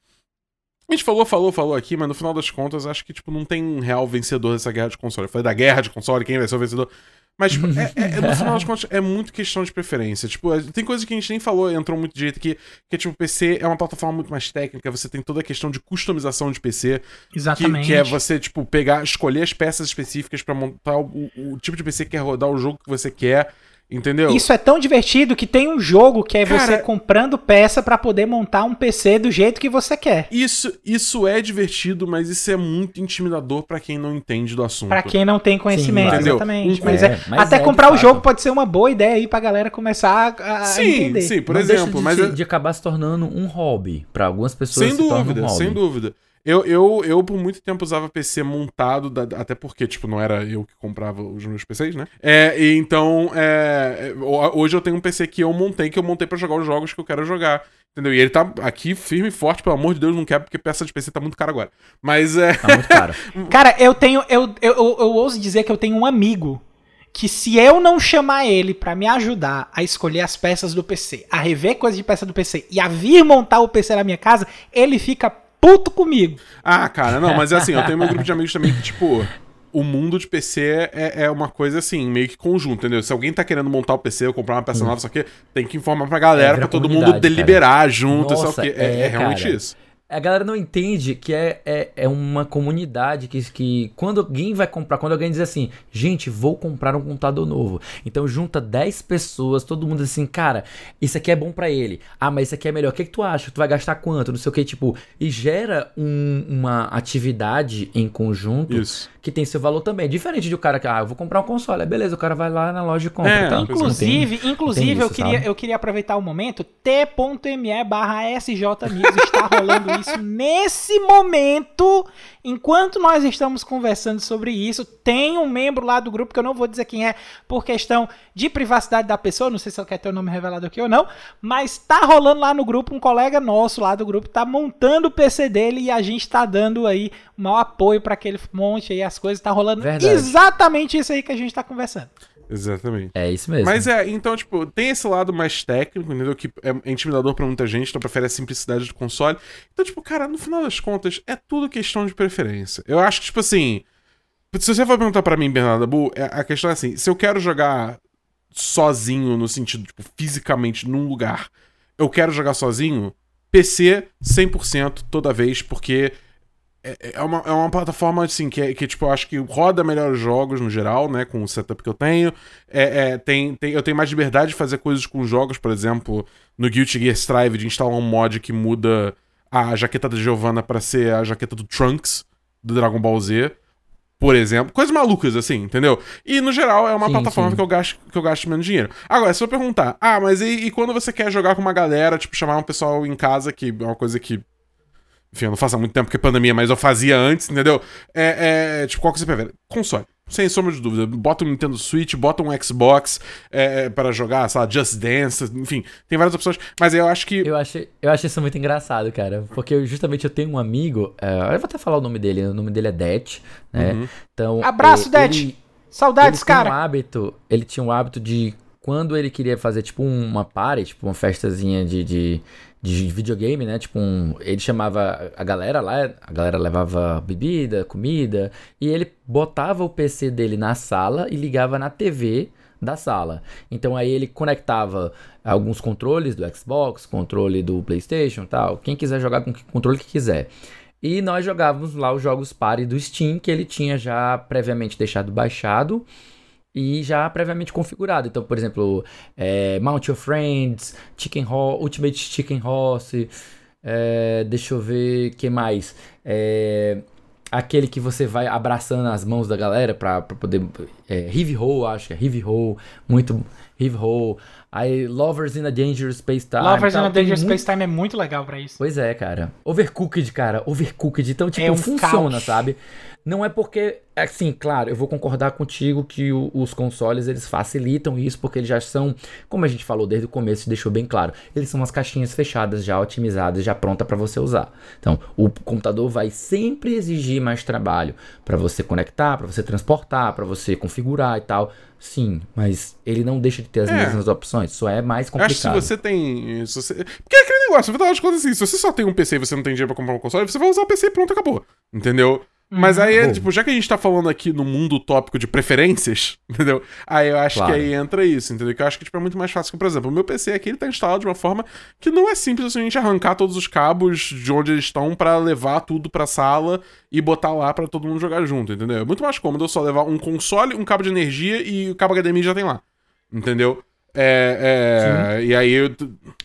A gente falou, falou, falou aqui, mas no final das contas, acho que, tipo, não tem um real vencedor dessa guerra de console. Eu falei da guerra de console, quem vai ser o vencedor. Mas, tipo, é, é- é- no final das contas, é muito questão de preferência. Tipo, é- tem coisa que a gente nem falou, entrou muito de jeito aqui, que, tipo, o PC é uma plataforma muito mais técnica, você tem toda a questão de customização de PC, que, Exatamente. que é você, tipo, pegar, escolher as peças específicas pra montar o, o tipo de PC que quer rodar o jogo que você quer, entendeu? Isso é tão divertido que tem um jogo que é Cara- você comprando peça pra poder montar um PC do jeito que você quer. Isso, isso é divertido, mas isso é muito intimidador pra quem não entende do assunto. Pra quem não tem conhecimento, Sim, entendeu? exatamente. Um- Mas, É, é, mas até é, comprar o jogo pode ser uma boa ideia aí pra galera começar a, a Sim, entender. sim, por Não exemplo. deixa de, mas é- de acabar se tornando um hobby. Pra algumas pessoas Sem se torna dúvida, um hobby. sem dúvida. Eu, eu, eu, por muito tempo, usava PC montado, da- até porque, tipo, não era eu que comprava os meus PCs, né? É, e então, é, ho- hoje eu tenho um PC que eu montei, que eu montei pra jogar os jogos que eu quero jogar. Entendeu? E ele tá aqui firme e forte, pelo amor de Deus, não quer, porque peça de PC tá muito caro agora. Mas é. Tá muito caro. Cara, eu tenho. Eu, eu, eu, eu ouso dizer que eu tenho um amigo que se eu não chamar ele pra me ajudar a escolher as peças do PC, a rever coisas de peça do PC e a vir montar o PC na minha casa, ele fica puto comigo. Ah, cara, não, mas é assim, eu tenho meu grupo de amigos também que, tipo, o mundo de PC é, é uma coisa assim, meio que conjunto, entendeu? Se alguém tá querendo montar o PC ou comprar uma peça nova, isso aqui, tem que informar pra galera, É, pra todo mundo deliberar junto, Nossa, o quê? É, é é, realmente cara. isso. A galera não entende que é, é, é uma comunidade que, que quando alguém vai comprar, quando alguém diz assim, gente, vou comprar um computador novo. Então junta 10 pessoas, todo mundo assim, cara, isso aqui é bom pra ele. Ah, mas isso aqui é melhor. O que, que tu acha? Tu vai gastar quanto? Não sei o que, tipo, e gera um- uma atividade em conjunto Isso. Que tem seu valor também. Diferente de o cara que, ah, eu vou comprar um console. É beleza, o cara vai lá na loja e compra. É, tá? Inclusive, tem- inclusive tem eu, isso, queria, sabe? eu queria aproveitar o momento, t.me barra está rolando isso nesse momento, enquanto nós estamos conversando sobre isso, tem um membro lá do grupo, que eu não vou dizer quem é, por questão de privacidade da pessoa, não sei se ela quer ter o nome revelado aqui ou não, mas tá rolando lá no grupo, um colega nosso lá do grupo tá montando o PC dele e a gente tá dando aí o maior apoio para que ele monte aí as coisas, tá rolando Verdade. exatamente isso aí que a gente tá conversando. Exatamente. É isso mesmo. Mas é, então, tipo, tem esse lado mais técnico, entendeu? Que é intimidador pra muita gente, então prefere a simplicidade do console. Então, tipo, cara, no final das contas, é tudo questão de preferência. Eu acho que, tipo assim. Se você for perguntar pra mim, Bernardo Bu, é- a questão é assim: se eu quero jogar sozinho, no sentido, tipo, fisicamente num lugar, eu quero jogar sozinho, PC 100% toda vez, porque é, é uma, é uma plataforma, assim, que, é- que, tipo, eu acho que roda melhor os jogos no geral, né, com o setup que eu tenho. É, é, tem, tem, eu tenho mais liberdade de fazer coisas com jogos, por exemplo, no Guilty Gear Strive, de instalar um mod que muda a jaqueta da Giovanna pra ser a jaqueta do Trunks, do Dragon Ball Z. Por exemplo, coisas malucas assim, entendeu? E no geral é uma Sim, plataforma sim. que eu gasto que eu gasto menos dinheiro. Agora, se eu perguntar, ah, mas e, e quando você quer jogar com uma galera, tipo, chamar um pessoal em casa, que é uma coisa que enfim, eu não faço há muito tempo porque é pandemia, mas eu fazia antes, entendeu? É, é, tipo, qual que você prefere? Console. Sem sombra de dúvida. Bota um Nintendo Switch, bota um Xbox é, para jogar, sei lá, Just Dance, enfim, tem várias opções. Mas eu acho que. Eu achei, eu achei isso muito engraçado, cara. Porque eu, justamente eu tenho um amigo. é, eu vou até falar o nome dele. O nome dele é Det, né? Uhum. Então, Abraço, é, Det! Saudades, ele tinha cara. um hábito, ele tinha um hábito de quando ele queria fazer tipo uma party, tipo uma festazinha de, de, de videogame, né? Tipo um, ele chamava a galera lá, a galera levava bebida, comida e ele botava o PC dele na sala e ligava na TV da sala. Então aí ele conectava alguns controles do Xbox, controle do PlayStation, tal, quem quiser jogar com o controle que quiser. E nós jogávamos lá os jogos party do Steam que ele tinha já previamente deixado baixado e já previamente configurado. Então, por exemplo, é, Mount Your Friends, Chicken Horse, Ultimate Chicken Horse, é, deixa eu ver, que mais? É, aquele que você vai abraçando as mãos da galera pra, pra poder. É, Roll, acho que é Heavy Roll, muito Heavy Roll. Aí Lovers in a Dangerous Space Time. Lovers in tal, a tem Dangerous muito- Space Time é muito legal pra isso. Pois é, cara. Overcooked, cara. Overcooked. Então, tipo, É um funciona, caos. sabe? Não é porque, assim, claro, eu vou concordar contigo que o- os consoles, eles facilitam isso, porque eles já são, como a gente falou desde o começo e deixou bem claro, eles são umas caixinhas fechadas, já otimizadas, já pronta pra você usar. Então, o computador vai sempre exigir mais trabalho pra você conectar, pra você transportar, pra você configurar e tal. Sim, mas ele não deixa de ter as É. mesmas opções, só é mais Eu Acho que se complicado. você tem. Se você... Porque é aquele negócio, final das contas, assim, se você só tem um PC e você não tem dinheiro pra comprar um console, você vai usar o PC e pronto, acabou. Entendeu? Mas aí, é, tipo, já que a gente tá falando aqui no mundo utópico de preferências, entendeu? Aí eu acho Claro. que aí entra isso, entendeu? Que eu acho que tipo, é muito mais fácil que, por exemplo, o meu PC aqui ele tá instalado de uma forma que não é simples assim, a gente arrancar todos os cabos de onde eles estão pra levar tudo pra sala e botar lá pra todo mundo jogar junto, entendeu? É muito mais cômodo eu só levar um console, um cabo de energia e o cabo HDMI já tem lá. Entendeu? É, é, e aí eu,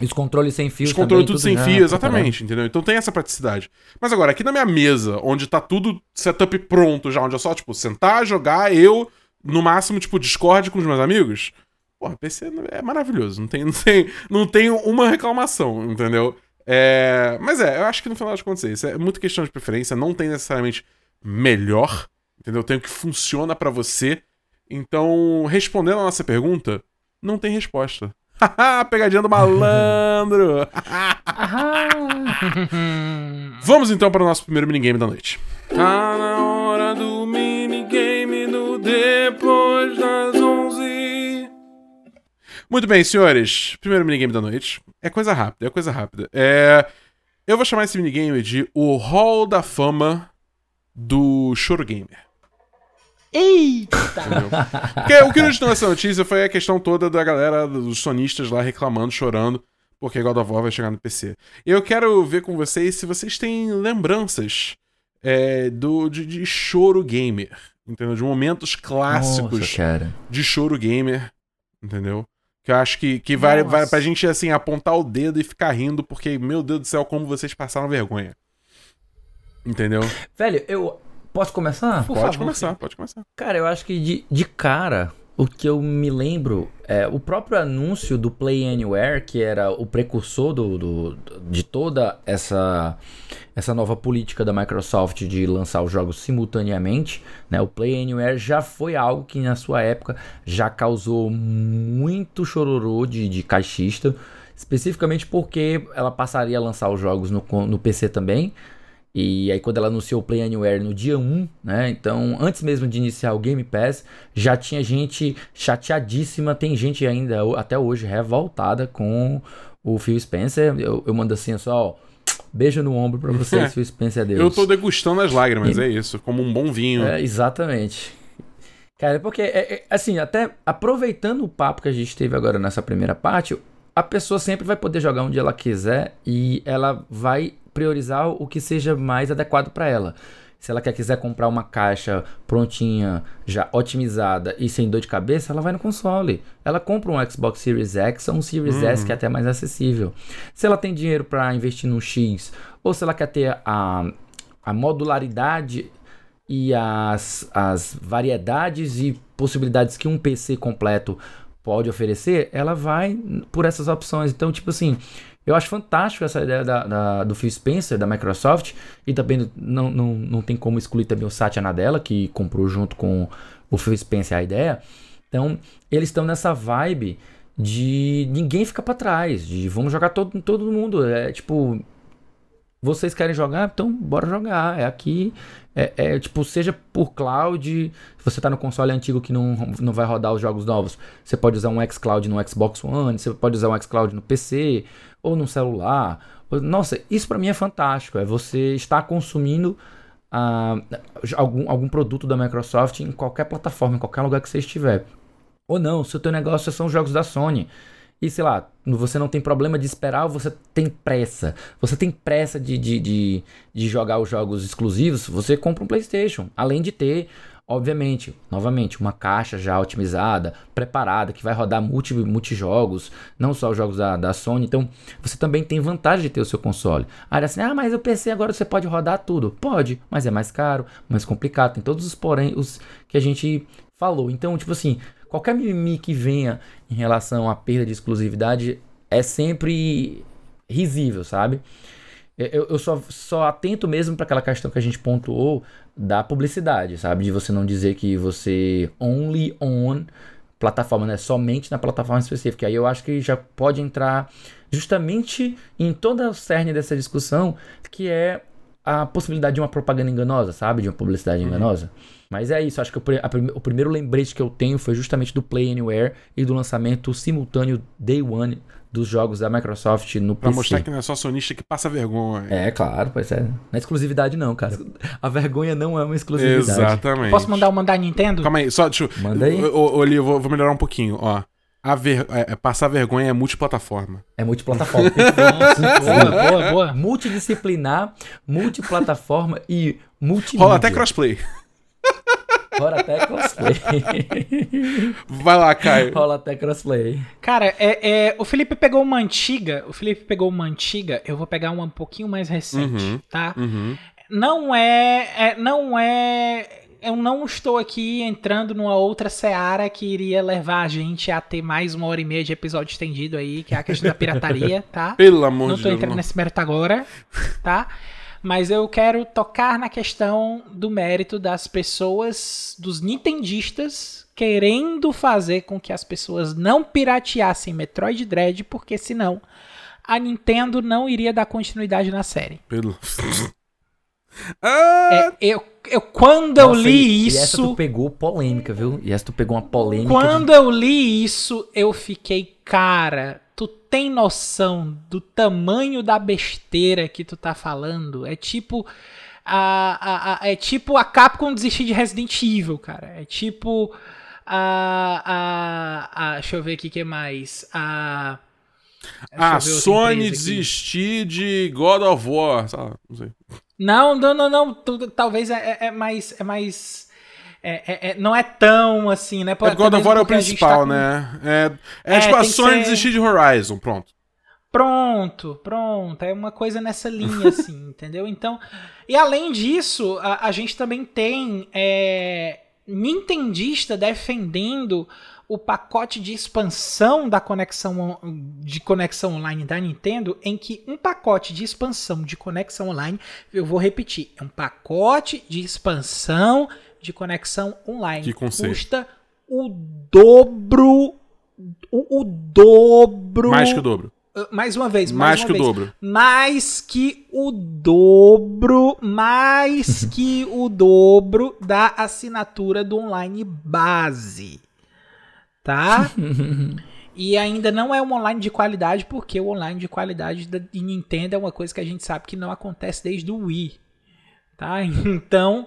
Os controles sem fio os controles também, tudo sem fio, exatamente, entendeu? Então tem essa praticidade. Mas agora, aqui na minha mesa, onde tá tudo setup pronto já, onde é só, tipo, sentar, jogar, eu, no máximo, tipo, Discord com os meus amigos, porra, PC é maravilhoso. Não tem, não tem, não tem uma reclamação, entendeu? É, mas é, eu acho que no final das contas é isso. É muito questão de preferência, não tem necessariamente melhor, entendeu? Tem o que funciona pra você. Então, respondendo a nossa pergunta, não tem resposta. Haha, pegadinha do malandro! Vamos então para o nosso primeiro minigame da noite. Tá na hora do minigame do Depois das 11. Muito bem, senhores. Primeiro minigame da noite. É coisa rápida, é coisa rápida. É... Eu vou chamar esse minigame de o Hall da Fama do Choro Gamer. Eita! Porque o que nos deu essa notícia foi a questão toda da galera, dos sonistas lá reclamando, chorando, porque God of War vai chegar no PC. Eu quero ver com vocês se vocês têm lembranças é, do, de, de choro gamer. Entendeu? De momentos clássicos Nossa, de choro gamer. Entendeu? Que eu acho que, que vai, Nossa. vai pra gente, assim, apontar o dedo e ficar rindo, porque, meu Deus do céu, como vocês passaram vergonha. Entendeu? Velho, eu. Posso começar? Por pode favor, começar, pode começar. Cara, eu acho que de, de cara, o que eu me lembro é o próprio anúncio do Play Anywhere, que era o precursor do, do- de toda essa, essa nova política da Microsoft de lançar os jogos simultaneamente. Né? O Play Anywhere já foi algo que na sua época já causou muito chororô de, de caixista. Especificamente porque ela passaria a lançar os jogos no, no PC também. E aí quando ela anunciou o Play Anywhere no dia 1, né? Então, antes mesmo de iniciar o Game Pass, já tinha gente chateadíssima, tem gente ainda até hoje revoltada com o Phil Spencer. Eu, eu mando assim só, ó, beijo no ombro pra vocês, Phil Spencer, adeus. Eu tô degustando as lágrimas, é isso. Como um bom vinho. É, exatamente. Cara, porque, é, é, assim, até aproveitando o papo que a gente teve agora nessa primeira parte, a pessoa sempre vai poder jogar onde ela quiser e ela vai priorizar o que seja mais adequado para ela. Se ela quer quiser comprar uma caixa prontinha, já otimizada e sem dor de cabeça, ela vai no console. Ela compra um Xbox Series X ou um Series S que é até mais acessível. Se ela tem dinheiro para investir no X, ou se ela quer ter a, a modularidade e as, as variedades e possibilidades que um PC completo pode oferecer, ela vai por essas opções. Então, tipo assim, eu acho fantástico essa ideia da, da- do Phil Spencer, da Microsoft, e também não, não, não tem como excluir também o Satya Nadella, que comprou junto com o Phil Spencer a ideia. Então, eles estão nessa vibe de ninguém ficar pra trás, de vamos jogar todo, todo mundo. É tipo, vocês querem jogar, então bora jogar. É aqui, é, é, tipo, seja por cloud, se você tá no console antigo que não, não vai rodar os jogos novos, você pode usar um xCloud no Xbox One, você pode usar um xCloud no PC ou no celular. Nossa, isso para mim é fantástico. É você estar consumindo uh, algum, algum produto da Microsoft em qualquer plataforma, em qualquer lugar que você estiver. Ou não, se o teu negócio são jogos da Sony. E sei lá, você não tem problema de esperar você tem pressa. Você tem pressa de, de, de, de jogar os jogos exclusivos, você compra um PlayStation. Além de ter Obviamente, novamente, uma caixa já otimizada, preparada, que vai rodar multi, multijogos, não só os jogos da, da Sony. Então, você também tem vantagem de ter o seu console. Aí assim, ah, mas o PC agora você pode rodar tudo. Pode, mas é mais caro, mais complicado. Tem todos os porém os que a gente falou. Então, tipo assim, qualquer mimimi que venha em relação à perda de exclusividade é sempre risível, sabe? Eu, eu só, só atento mesmo para aquela questão que a gente pontuou da publicidade, sabe? De você não dizer que você only on plataforma, né? Somente na plataforma específica. Aí eu acho que já pode entrar justamente em toda a cerne dessa discussão, que é a possibilidade de uma propaganda enganosa, sabe? De uma publicidade uhum. enganosa. Mas é isso, acho que o, a, o primeiro lembrete que eu tenho foi justamente do Play Anywhere e do lançamento simultâneo Day One dos jogos da Microsoft no pra PC. Pra mostrar que não é só sonista que passa vergonha. É, claro, pois é. Não é exclusividade não, cara. A vergonha não é uma exclusividade. Exatamente. Posso mandar uma da Nintendo? Calma aí, só deixa eu... Manda aí. Olha, eu vou, vou melhorar um pouquinho, ó. A ver, é, é, passar vergonha é multiplataforma. É multiplataforma. boa, boa, boa. Multidisciplinar, multiplataforma e multimídia. Rola até crossplay. Rola até crossplay. Vai lá, Caio. Rola até crossplay. Cara, é, é, o Felipe pegou uma antiga. O Felipe pegou uma antiga. Eu vou pegar uma um pouquinho mais recente, uhum, tá? Uhum. Não é, é. Não é. Eu não estou aqui entrando numa outra seara que iria levar a gente a ter mais uma hora e meia de episódio estendido aí, que é a questão da pirataria, tá? Pelo amor de Deus. Não tô entrando nesse mérito agora, tá? Mas eu quero tocar na questão do mérito das pessoas, dos nintendistas, querendo fazer com que as pessoas não pirateassem Metroid Dread, porque senão a Nintendo não iria dar continuidade na série. Pelo. ah! É, eu, eu, quando Nossa, eu li e, isso. E essa tu pegou polêmica, viu? E essa tu pegou uma polêmica. Quando de... eu li isso, eu fiquei, cara, tu tem noção do tamanho da besteira que tu tá falando? É tipo. A, a, a, é tipo a Capcom desistir de Resident Evil, cara. É tipo. A, a, a, deixa eu ver aqui o que mais. A. A Sony desistir de God of War. Não sei. Não, não, não, não. Talvez é, é, é mais. É mais é, é, é, não é tão assim, né? Pô, é God of War é o principal, tá com... né? É, é, é tipo a Sony ser... desistir de Horizon, pronto. Pronto, pronto. É uma coisa nessa linha, assim, entendeu? Então, e além disso, a, a gente também tem é, Nintendista defendendo o pacote de expansão da conexão de conexão online da Nintendo, em que um pacote de expansão de conexão online, eu vou repetir, é um pacote de expansão de conexão online. Que conceito. Custa o dobro. O, o dobro. Mais que o dobro. Uh, mais uma vez, mais, mais que vez. o dobro. Mais que o dobro, mais que o dobro da assinatura do online base. Tá? e ainda não é um online de qualidade, porque o online de qualidade da de Nintendo é uma coisa que a gente sabe que não acontece desde o Wii. Tá? Então,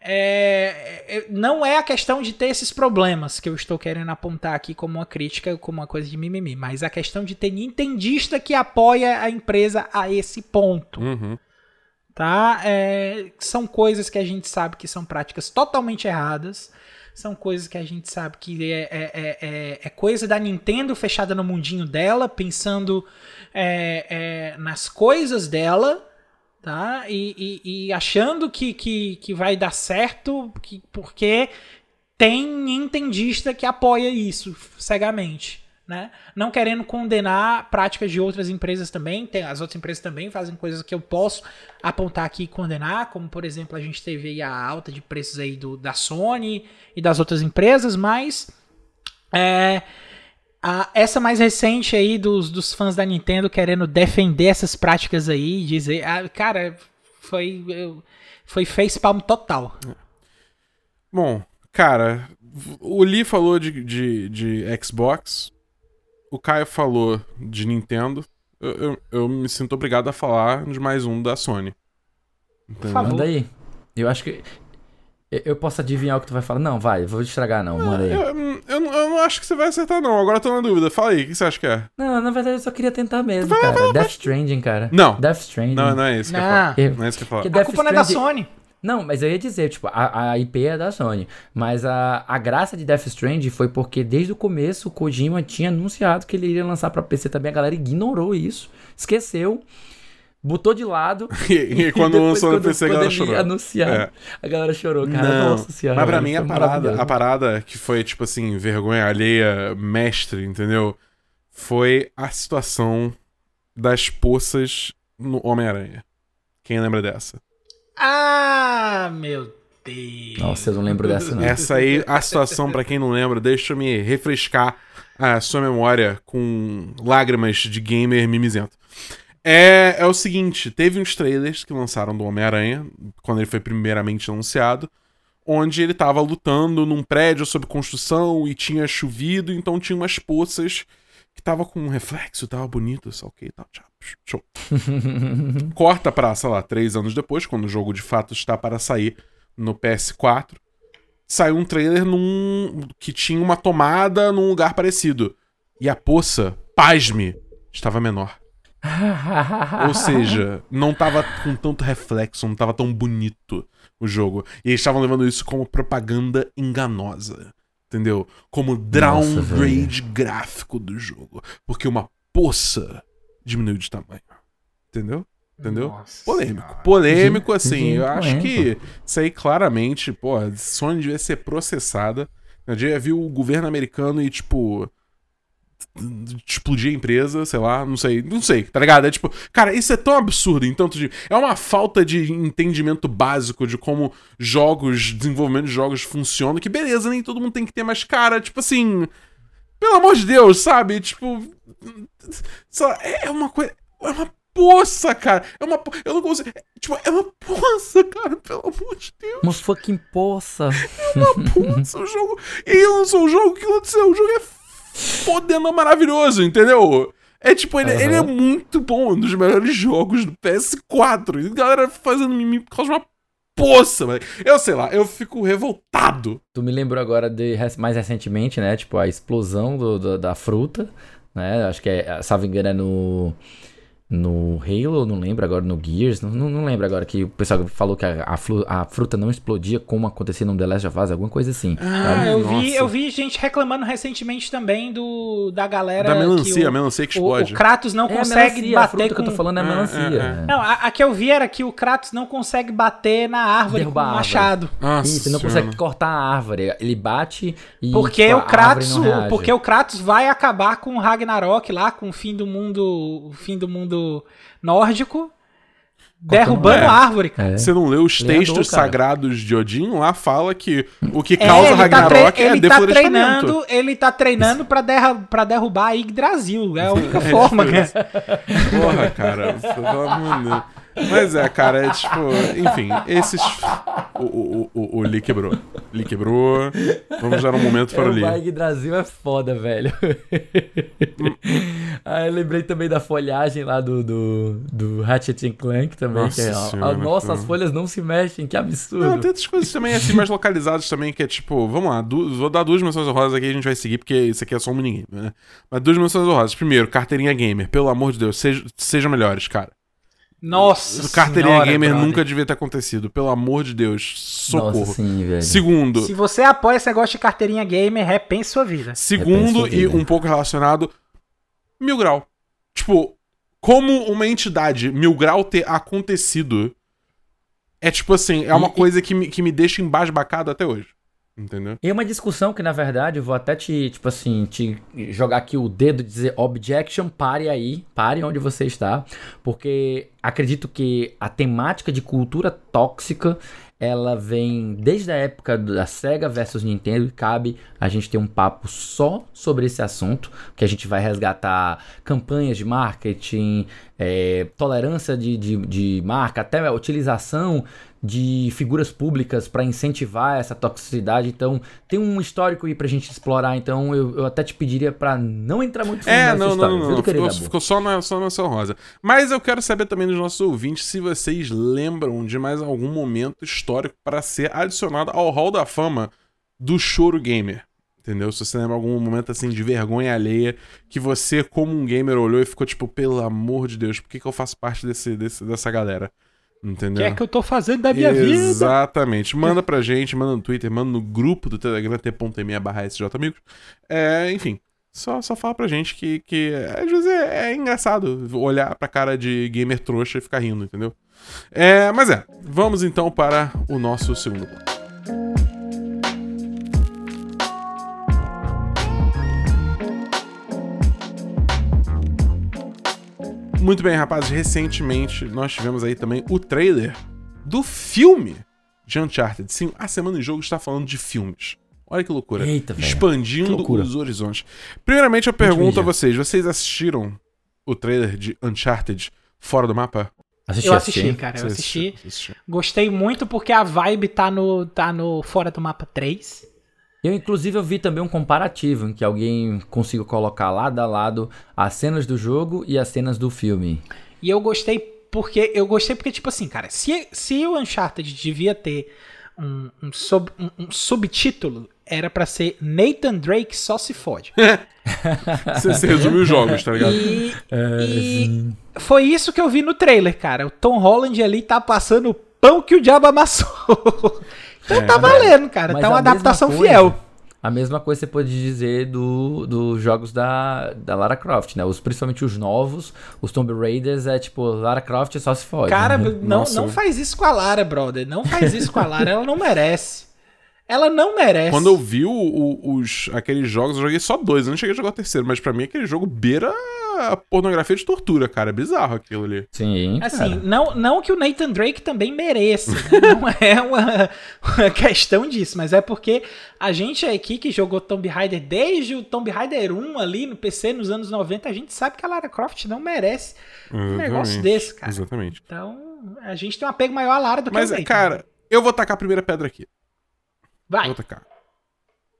é, é, não é a questão de ter esses problemas que eu estou querendo apontar aqui como uma crítica, como uma coisa de mimimi, mas a questão de ter nintendista que apoia a empresa a esse ponto. Uhum. Tá? É, são coisas que a gente sabe que são práticas totalmente erradas. São coisas que a gente sabe que é, é, é, é, é coisa da Nintendo fechada no mundinho dela, pensando é, nas coisas dela tá? E, e, e, achando que, que, que vai dar certo, que, porque tem entendista que apoia isso cegamente. Né? Não querendo condenar práticas de outras empresas também, tem, as outras empresas também fazem coisas que eu posso apontar aqui e condenar, como por exemplo a gente teve a alta de preços aí do, da Sony e das outras empresas, mas é, A, essa mais recente aí dos, dos fãs da Nintendo querendo defender essas práticas aí, dizer. ah, cara, foi. Foi facepalm total. Bom, cara, o Lee falou de, de, de Xbox, o Caio falou de Nintendo. Eu, eu, eu me sinto obrigado a falar de mais um da Sony. Entendeu? favor. Manda aí. Eu acho que. eu- Eu posso adivinhar o que tu vai falar. Não, vai, vou estragar não. Manda aí. Eu, eu, não- eu não acho que você vai acertar, não. Agora eu tô na dúvida. Fala aí, o que você acha que é? Não, na verdade eu só queria tentar mesmo, cara. Death Stranding, cara. Não. Death Stranding. Não, não é isso que eu. Não, Eu- Não é isso que eu ia falar. Que a Death culpa não é da Stranding- Sony. Não, mas eu ia dizer, tipo, a, a IP é da Sony. Mas a, a graça de Death Stranding foi porque desde o começo o Kojima tinha anunciado que ele iria lançar pra PC também. A galera ignorou isso, esqueceu, botou de lado. E, e quando lançou no PC, a galera chorou. anunciar, É. a galera chorou, cara. Não, Nossa senhora. Mas pra mim a parada, a parada que foi, tipo assim, vergonha alheia, mestre, entendeu? Foi a situação das poças no Homem-Aranha. Quem lembra dessa? Ah, meu Deus. Nossa, eu não lembro dessa, não. Essa aí, a situação, pra quem não lembra, deixa eu me refrescar a sua memória com lágrimas de gamer mimizento. É, é o seguinte, teve uns trailers que lançaram do Homem-Aranha, quando ele foi primeiramente anunciado, onde ele tava lutando num prédio sob construção e tinha chovido, então tinha umas poças que tava com um reflexo, tava bonito, só ok, tá, tchau, show. Corta pra, sei lá, três anos depois, quando o jogo de fato está para sair no PS4, saiu um trailer num que tinha uma tomada num lugar parecido. E a poça, pasme, estava menor. Ou seja, não tava com tanto reflexo, não tava tão bonito o jogo. E eles estavam levando isso como propaganda enganosa. Entendeu? Como downgrade gráfico do jogo. Porque uma poça diminuiu de tamanho. Entendeu? Entendeu? Nossa Polêmico. Senhora. Polêmico, assim. gente, eu acho que isso aí claramente, pô, a Sony devia ser processada. Eu devia vir o governo americano e, tipo. Explodir a empresa, sei lá, não sei, não sei, tá ligado? É tipo, cara, isso é tão absurdo em tanto de. É uma falta de entendimento básico de como jogos, desenvolvimento de jogos funcionam, que beleza, nem todo mundo tem que ter, mas, cara, tipo assim. Pelo amor de Deus, sabe? Tipo. É uma coisa. É uma poça, cara. É uma. Eu não consigo. é, Tipo, é uma poça, cara. Pelo amor de Deus. Uma fucking poça. Poça, o jogo. E aí lançou o jogo, o que aconteceu? O jogo é fodendo maravilhoso, entendeu? É tipo, ele, Aham. ele é muito bom, um dos melhores jogos do PS4. E a galera fazendo mimimi por causa de uma poça, velho. Eu sei lá, eu fico revoltado. Tu me lembrou agora de mais recentemente, né? Tipo, a explosão do- do- da fruta, né? Acho que é, salvo engano, é no. No Halo, não lembro agora, no Gears, não, não, lembro agora que o pessoal falou que a, a flu- a fruta não explodia como acontecia no The Last of Us, alguma coisa assim. Ah, eu nossa. vi, eu vi gente reclamando recentemente também do da galera Da melancia, que a o, melancia que o, explode. o Kratos não É a consegue melancia, a bater fruta com que eu tô falando é a É, melancia. é, é. Não, a, a que eu vi era que o Kratos não consegue bater na árvore Derrubar com a o machado. Nossa Isso, não consegue cortar a árvore. Ele bate e. Porque tipo, o a Kratos, árvore não reage. porque o Kratos vai acabar com o Ragnarok lá, com o fim do mundo, o fim do mundo nórdico, derrubando É. a árvore, cara. É. Você não leu os andou, textos sagrados de Odin? Lá fala que o que É, causa tá, Ragnarok tre- é ele tá deflorestamento. treinando, ele tá treinando pra, derra pra derrubar a Yggdrasil. É a única forma, cara. Porra, cara. Pelo amor de Deus. Mas é, cara, é tipo. Enfim, esses. O, o, o, o Lee quebrou. Lee quebrou. Vamos dar um momento para o o Lee. Bike Brasil é foda, velho. ah, eu lembrei também da folhagem lá do, do, do Ratchet and Clank também. Nossa que é, senhora, ah, nossa, as folhas não se mexem, que absurdo. Não, tem outras coisas também, assim, mais localizadas também, que é tipo, vamos lá, du- vou dar duas menções honrosas aqui e a gente vai seguir, porque isso aqui é só um minigame, né? Mas duas menções honrosas. Primeiro, carteirinha gamer, pelo amor de Deus, seja, sejam melhores, cara. Nossa carteirinha senhora, gamer brother. nunca devia ter acontecido, pelo amor de Deus, socorro. Nossa, sim, velho. Segundo, Se você apoia esse negócio de carteirinha gamer, repense sua vida. Segundo, Repensa a e vida. um pouco relacionado, Mil Grau. Tipo, como uma entidade Mil Grau ter acontecido é tipo assim, é uma E- coisa que me, que me deixa embasbacado até hoje. Entendeu? E uma discussão que, na verdade, eu vou até te, tipo assim, te jogar aqui o dedo e dizer objection, pare aí, pare onde você está, porque acredito que a temática de cultura tóxica ela vem desde a época da Sega versus Nintendo e cabe a gente ter um papo só sobre esse assunto, que a gente vai resgatar campanhas de marketing, é, tolerância de, de, de marca, até a utilização de figuras públicas para incentivar essa toxicidade. Então, tem um histórico aí pra gente explorar. Então, eu, eu até te pediria para não entrar muito é, nessa não, história. Não, não, não. Ficou, ficou, só na, só na sua rosa. Mas eu quero saber também dos nossos ouvintes se vocês lembram de mais algum momento histórico para ser adicionado ao Hall da Fama do choro gamer. Entendeu? Se você lembra algum momento assim de vergonha alheia que você, como um gamer, olhou e ficou tipo, pelo amor de Deus, por que, que eu faço parte desse, desse, dessa galera? Entendeu? O que é que eu tô fazendo da minha Exatamente. vida? Exatamente. Manda pra gente, manda no Twitter, manda no grupo do Telegram, t.me barra Amigos. É, enfim, só, só fala pra gente que, que às vezes é, é, engraçado olhar pra cara de gamer trouxa e ficar rindo, entendeu? É, mas é, vamos então para o nosso segundo bloco. Muito bem, rapazes, recentemente nós tivemos aí também o trailer do filme de Uncharted. Sim, a Semana em Jogo está falando de filmes. Olha que loucura. Eita, Expandindo loucura. os horizontes. Primeiramente, eu pergunto a vocês: vocês assistiram o trailer de Uncharted fora do mapa? Assisti, eu assisti, assisti. cara. Eu assisti. assisti. Gostei muito porque a vibe tá no, tá no Fora do Mapa 3. Eu, inclusive, eu vi também um comparativo em que alguém conseguiu colocar lado a lado as cenas do jogo e as cenas do filme. E eu gostei porque. Eu gostei porque, tipo assim, cara, se, se o Uncharted devia ter um, um, sub, um, um subtítulo, era para ser Nathan Drake só se fode. você, você resumiu os jogos, tá ligado? E, é, e foi isso que eu vi no trailer, cara. O Tom Holland ali tá passando o pão que o diabo amassou. Então é, tá valendo, cara. tá uma adaptação coisa, fiel. A mesma coisa você pode dizer dos do jogos da, da Lara Croft, né? Os, principalmente os novos, os Tomb Raiders, é tipo, Lara Croft só se fode. Cara, né? não, não faz isso com a Lara, brother. Não faz isso com a Lara, ela não merece. Ela não merece. Quando eu vi o, o, os, aqueles jogos, eu joguei só dois. Eu não cheguei a jogar o terceiro, mas para mim aquele jogo beira a pornografia de tortura, cara. É bizarro aquilo ali. Sim. Assim, não, não que o Nathan Drake também mereça. Né? não é uma, uma, questão disso, mas é porque a gente aqui que jogou Tomb Raider desde o Tomb Raider 1 ali no PC nos anos 90, a gente sabe que a Lara Croft não merece Exatamente. um negócio desse, cara. Exatamente. Então, a gente tem um apego maior à Lara do mas, que o Nathan. cara, eu vou tacar a primeira pedra aqui. Vai. Vou tacar.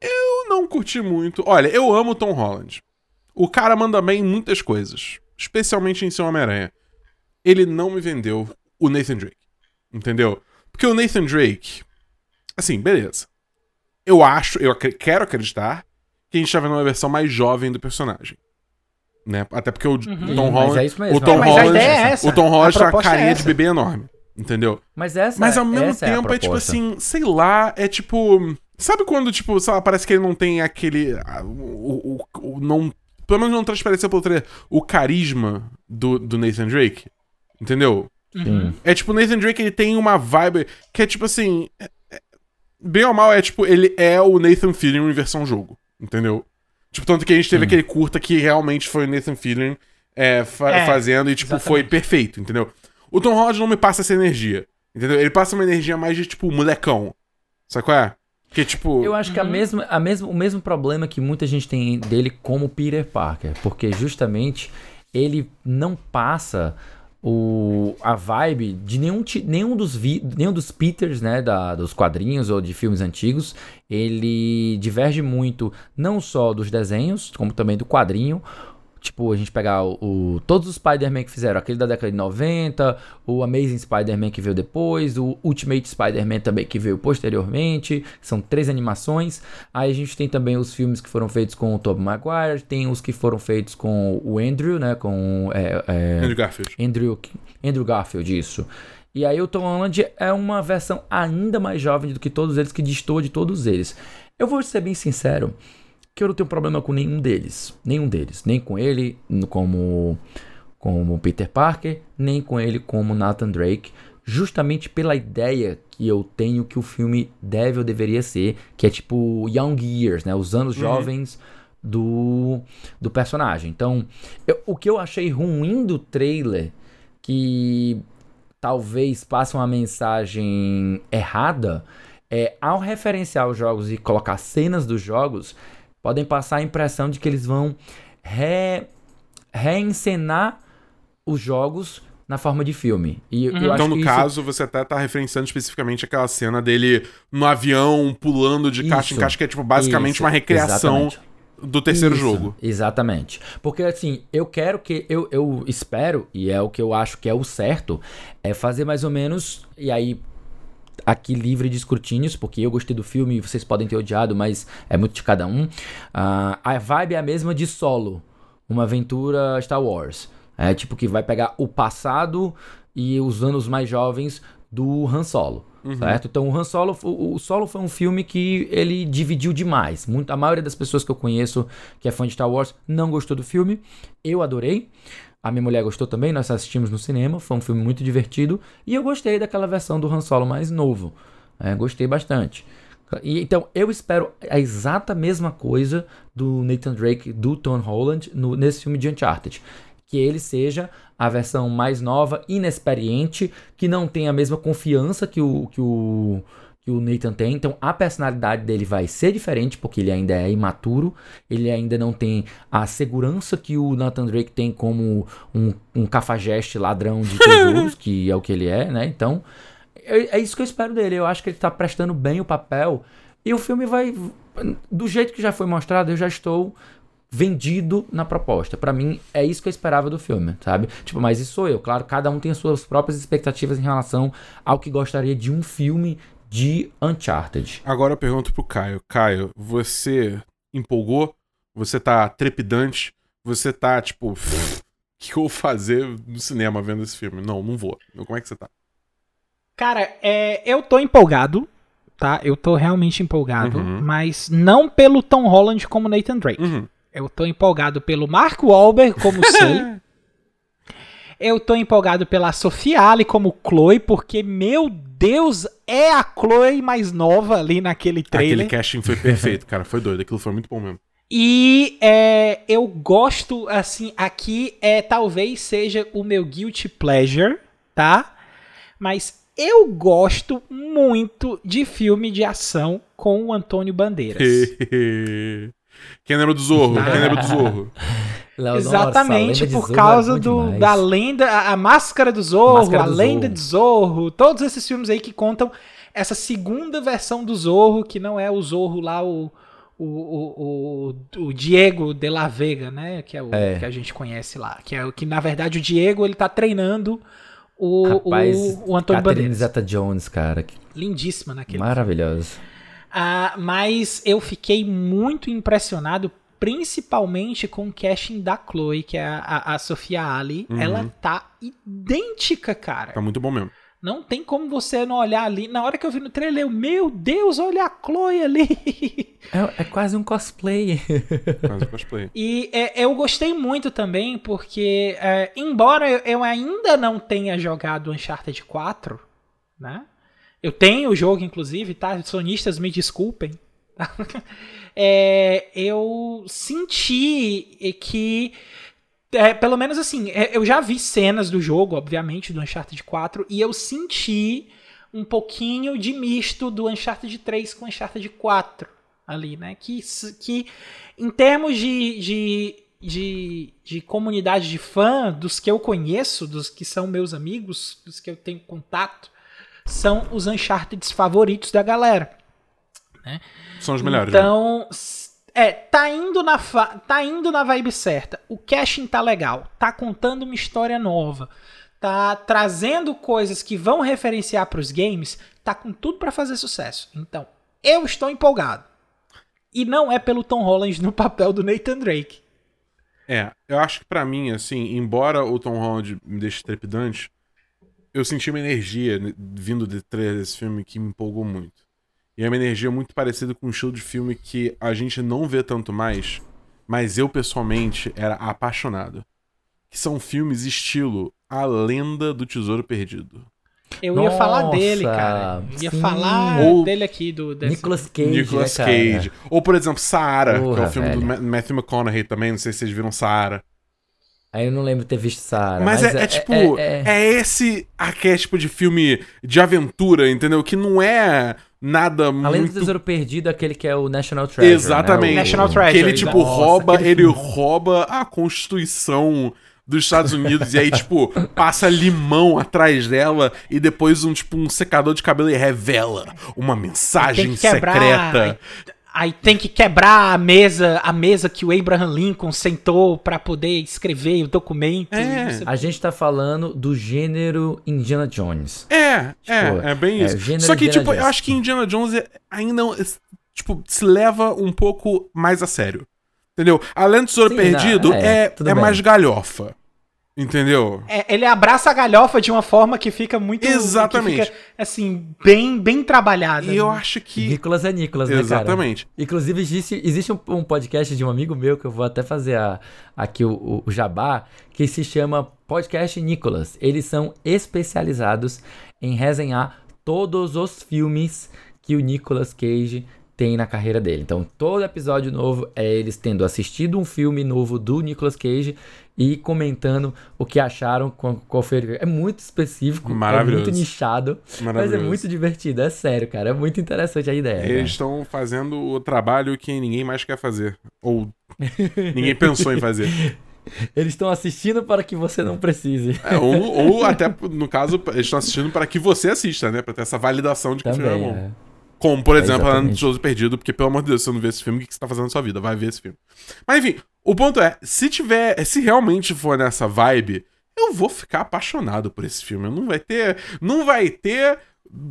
Eu não curti muito. Olha, eu amo Tom Holland. O cara manda bem em muitas coisas, especialmente em seu Homem-Aranha. Ele não me vendeu o Nathan Drake. Entendeu? Porque o Nathan Drake. Assim, beleza. Eu acho, eu quero acreditar que a gente tá vendo uma versão mais jovem do personagem. Né? Até porque o uhum. Tom Holland. É o Tom Holland, é o Tom Holland tá uma carinha é de bebê enorme. Entendeu? Mas essa Mas ao mesmo é tempo é, é, tipo assim, sei lá, é tipo. Sabe quando, tipo, sei lá, parece que ele não tem aquele. O, o, o não pelo menos não transpareceu pelo trailer, o carisma do, do Nathan Drake. Entendeu? Uhum. É tipo, o Nathan Drake ele tem uma vibe que é tipo assim. É, é, bem ou mal, é tipo, ele é o Nathan Fillion em versão jogo. Entendeu? Tipo, tanto que a gente teve aquele curta que realmente foi o Nathan Fillion é, fa é, fazendo e, tipo, exatamente. foi perfeito, entendeu? O Tom Holland não me passa essa energia. Entendeu? Ele passa uma energia mais de, tipo, molecão. Sabe qual é? Que, tipo... Eu acho que a uhum. mesma, a mesma, o mesmo problema que muita gente tem dele como Peter Parker. Porque justamente ele não passa o, a vibe de nenhum, nenhum, dos vi, nenhum dos Peters, né, da, dos quadrinhos ou de filmes antigos. Ele diverge muito, não só dos desenhos, como também do quadrinho. Tipo, a gente pegar o, o todos os Spider-Man que fizeram, aquele da década de 90, o Amazing Spider-Man que veio depois, o Ultimate Spider-Man também que veio posteriormente, são três animações. Aí a gente tem também os filmes que foram feitos com o Tobey Maguire, tem os que foram feitos com o Andrew, né, com é, é, Andrew Garfield. Andrew, Andrew Garfield, isso. E aí o Tom Holland é uma versão ainda mais jovem do que todos eles, que distou de todos eles. Eu vou ser bem sincero, que eu não tenho problema com nenhum deles. Nenhum deles. Nem com ele como, como Peter Parker, nem com ele como Nathan Drake. Justamente pela ideia que eu tenho que o filme deve ou deveria ser, que é tipo Young Years, né? Os anos uhum. jovens do, do personagem. Então, eu, o que eu achei ruim do trailer, que talvez passe uma mensagem errada, é ao referenciar os jogos e colocar cenas dos jogos, podem passar a impressão de que eles vão re, reencenar os jogos na forma de filme. E Uhum. eu acho Então, no que isso- caso, você até tá referenciando especificamente aquela cena dele no avião, pulando de caixa em Isso. caixa, que é tipo basicamente Isso, uma recriação exatamente. do terceiro Isso, jogo. Exatamente. Porque assim, eu quero que. Eu, eu espero, e é o que eu acho que é o certo, é fazer mais ou menos. E aí. Aqui livre de escrutínios, porque eu gostei do filme, vocês podem ter odiado, mas é muito de cada um. Ah, a vibe é a mesma de solo, uma aventura Star Wars. É tipo que vai pegar o passado e os anos mais jovens do Han Solo. Certo? Então o Han Solo, o, o Solo foi um filme que ele dividiu demais. Muito, a maioria das pessoas que eu conheço que é fã de Star Wars não gostou do filme. Eu adorei. A minha mulher gostou também, nós assistimos no cinema, foi um filme muito divertido. E eu gostei daquela versão do Han Solo mais novo. É, gostei bastante. E, então, eu espero a exata mesma coisa do Nathan Drake, do Tom Holland, no- nesse filme de Uncharted. Que ele seja a versão mais nova, inexperiente, que não tem a mesma confiança que o, que o, que o Nathan tem. Então, a personalidade dele vai ser diferente, porque ele ainda é imaturo. Ele ainda não tem a segurança que o Nathan Drake tem como um, um cafajeste ladrão de tesouros, que é o que ele é, né? Então, é, é isso que eu espero dele. Eu acho que ele tá prestando bem o papel. E o filme vai. Do jeito que já foi mostrado, eu já estou vendido na proposta. Pra mim, é isso que eu esperava do filme, sabe? Tipo, mas isso sou eu. Claro, cada um tem as suas próprias expectativas em relação ao que gostaria de um filme de Uncharted. Agora eu pergunto pro Caio. Caio, você empolgou? Você tá trepidante? Você tá, tipo, o que eu vou fazer no cinema vendo esse filme? Não, não vou. Como é que você tá? Cara, é, eu tô empolgado, tá? Eu tô realmente empolgado, Uhum. mas não pelo Tom Holland como Nathan Drake. Uhum. Eu tô empolgado pelo Mark Wahlberg como Sully. Eu tô empolgado pela Sofia Ali como Chloe, porque, meu Deus, é a Chloe mais nova ali naquele trailer. Aquele casting foi perfeito, cara. Foi doido. Aquilo foi muito bom mesmo. E é, eu gosto, assim, aqui é talvez seja o meu guilty pleasure, tá? Mas eu gosto muito de filme de ação com o Antônio Bandeiras. Quem lembra do Zorro? Quem lembra do Zorro? Léo, Exatamente a por Zorro causa é bom do, demais. da lenda, a, a Máscara do Zorro, Máscara a do Lenda Zorro. de Zorro, todos esses filmes aí que contam essa segunda versão do Zorro, que não é o Zorro lá, o, o, o, o, o Diego de la Vega, né? Que é o É. que a gente conhece lá. Que é o que, na verdade, o Diego ele tá treinando o, Rapaz, o, o Antônio Catherine Bandeiras. Zeta-Jones, cara. Lindíssima naquele maravilhoso. ah, mas eu fiquei muito impressionado, principalmente com o casting da Chloe, que é a, a, a Sofia Ali. Uhum. Ela tá idêntica, cara. Tá muito bom mesmo. Não tem como você não olhar ali. Na hora que eu vi no trailer, eu, meu Deus, olha a Chloe ali. É, é quase um cosplay. Faz o cosplay. E é, eu gostei muito também, porque, é, embora eu, eu ainda não tenha jogado Uncharted 4, né? Eu tenho o jogo, inclusive, tá? Sonistas, me desculpem. É, eu senti que. é, pelo menos assim, é, eu já vi cenas do jogo, obviamente, do Uncharted 4, e eu senti um pouquinho de misto do Uncharted 3 com Uncharted 4 ali, né? Que, que em termos de, de, de, de comunidade de fã, dos que eu conheço, dos que são meus amigos, dos que eu tenho contato, são os Uncharted favoritos da galera. São os melhores. né? Então, s- é, tá indo na tá indo na vibe certa. O casting tá legal, tá contando uma história nova, tá trazendo coisas que vão referenciar pros games, tá com tudo pra fazer sucesso. Então, eu estou empolgado. E não é pelo Tom Holland no papel do Nathan Drake. É, eu acho que pra mim, assim, embora o Tom Holland me deixe trepidante, eu senti uma energia né, vindo de trailer desse filme que me empolgou muito. E é uma energia muito parecida com um estilo de filme que a gente não vê tanto mais, mas eu pessoalmente era apaixonado. Que são filmes estilo A Lenda do Tesouro Perdido. Eu ia falar dele, Nossa, cara. Eu ia sim. falar Ou- dele aqui do desse- Nicolas Cage, Nicolas né, cara? Cage. Ou, por exemplo, Saara, que é o filme do velho. Ma- Matthew McConaughey também. Não sei se vocês viram Saara. Aí eu não lembro de ter visto Sarah. Mas, é, é tipo, é- é, esse arquétipo de filme de aventura, entendeu? Que não é nada Além do muito Tesouro Perdido, aquele que é o National Treasure. Exatamente. Né? O- National Treasure. Que ele, tipo, Nossa, rouba, ele rouba a Constituição dos Estados Unidos e aí, tipo, passa limão atrás dela e depois um, tipo, um secador de cabelo e revela uma mensagem secreta. Aí, tem que quebrar a mesa, a mesa que o Abraham Lincoln sentou pra poder escrever o documento. É. A gente tá falando do gênero Indiana Jones. É, Tipo, é, é bem é, isso. gênero Só que, Indiana tipo, eu Jones. acho que Indiana Jones é- ainda, tipo, se leva um pouco mais a sério. Entendeu? Além do Tesouro Sim, Perdido, não, é, é, é mais galhofa. Entendeu? É, ele abraça a galhofa de uma forma que fica muito. Exatamente. que fica, assim, bem, bem trabalhada. E eu né? acho que. Nicolas é Nicolas, né, cara? Exatamente. Inclusive, existe, existe um, um podcast de um amigo meu, que eu vou até fazer a- aqui o, o- o jabá, que se chama Podcast Nicolas. Eles são especializados em resenhar todos os filmes que o Nicolas Cage tem na carreira dele. Então, todo episódio novo é eles tendo assistido um filme novo do Nicolas Cage e comentando o que acharam, qual, qual foi. É muito específico, é muito nichado, mas é muito divertido, é sério, cara. É muito interessante a ideia. Eles estão fazendo o trabalho que ninguém mais quer fazer. Ou ninguém pensou em fazer. Eles estão assistindo para que você não precise. É, ou, ou até, no caso, eles estão assistindo para que você assista, né? Pra ter essa validação de que é Também, bom. Como, por É, exemplo, a exatamente. Tesouro Perdido, porque, pelo amor de Deus, se você não vê esse filme, o que você tá fazendo na sua vida? Vai ver esse filme. Mas enfim, o ponto é, se tiver. Se realmente for nessa vibe, eu vou ficar apaixonado por esse filme. Não vai ter. Não vai ter.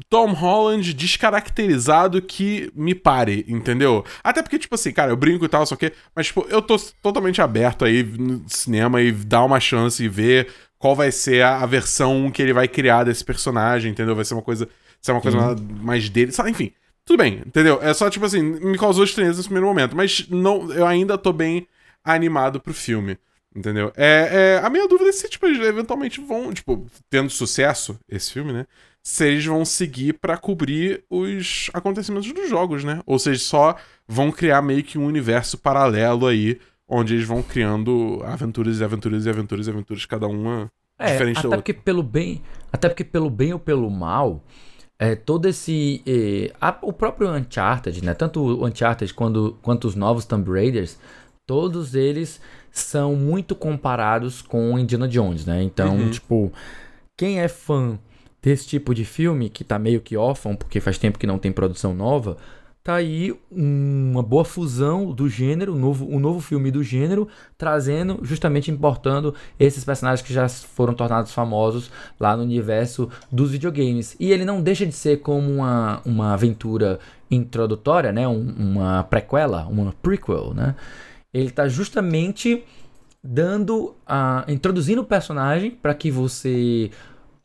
Tom Holland descaracterizado que me pare, entendeu? Até porque, tipo assim, cara, eu brinco e tal, só que. Mas, tipo, eu tô totalmente aberto aí no cinema e dar uma chance e ver qual vai ser a, a versão que ele vai criar desse personagem, entendeu? Vai ser uma coisa. Ser uma coisa mais- mais dele. Sabe? Enfim, tudo bem, entendeu? É só, tipo assim, me causou estranheza nesse primeiro momento, mas não, eu ainda tô bem animado pro filme. Entendeu? É, é, a minha dúvida é se, tipo, eles eventualmente vão, tipo, tendo sucesso, esse filme, né? Se eles vão seguir pra cobrir os acontecimentos dos jogos, né? Ou seja, só vão criar meio que um universo paralelo aí, onde eles vão criando aventuras e aventuras e aventuras e aventuras, cada uma É, diferente da até outra. porque pelo bem, até porque pelo bem ou pelo mal, é, todo esse eh, a- o próprio Uncharted, né? Tanto o Uncharted quando, quanto os novos Tomb Raiders, todos eles são muito comparados com Indiana Jones, né? Então, Uhum. tipo, quem é fã desse tipo de filme que tá meio que órfão, porque faz tempo que não tem produção nova, tá aí uma boa fusão do gênero, um novo, um novo filme do gênero, trazendo, justamente importando esses personagens que já foram tornados famosos lá no universo dos videogames. E ele não deixa de ser como uma, uma aventura introdutória, né? Um- uma prequela, uma prequel, né? Ele tá justamente dando a introduzindo o personagem para que você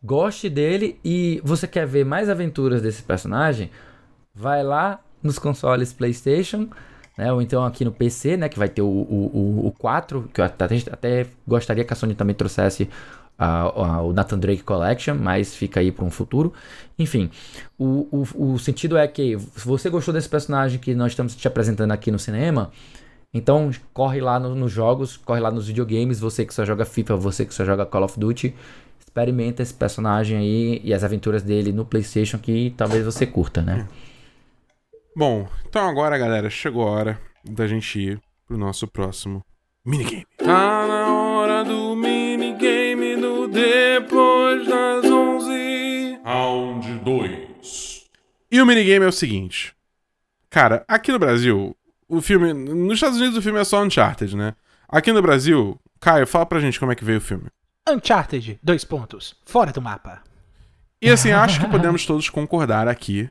goste dele e você quer ver mais aventuras desse personagem, vai lá nos consoles PlayStation, né? Ou então aqui no PC, né? Que vai ter o, o, o, o 4, que eu até, até gostaria que a Sony também trouxesse a- o Nathan Drake Collection, mas fica aí para um futuro. Enfim, o, o, o sentido é que se você gostou desse personagem que nós estamos te apresentando aqui no cinema, então corre lá no- nos jogos, corre lá nos videogames, você que só joga FIFA, você que só joga Call of Duty, experimenta esse personagem aí e as aventuras dele no PlayStation que talvez você curta, né? Bom, então agora, galera, chegou a hora da gente ir pro nosso próximo minigame. Tá na hora do minigame no Depois das 11. Round 2. E o minigame é o seguinte. Cara, aqui no Brasil, o filme... Nos Estados Unidos o filme é só Uncharted, né? Aqui no Brasil, Caio, fala pra gente como é que veio o filme. Uncharted, dois pontos. Fora do mapa. E assim, acho que podemos todos concordar aqui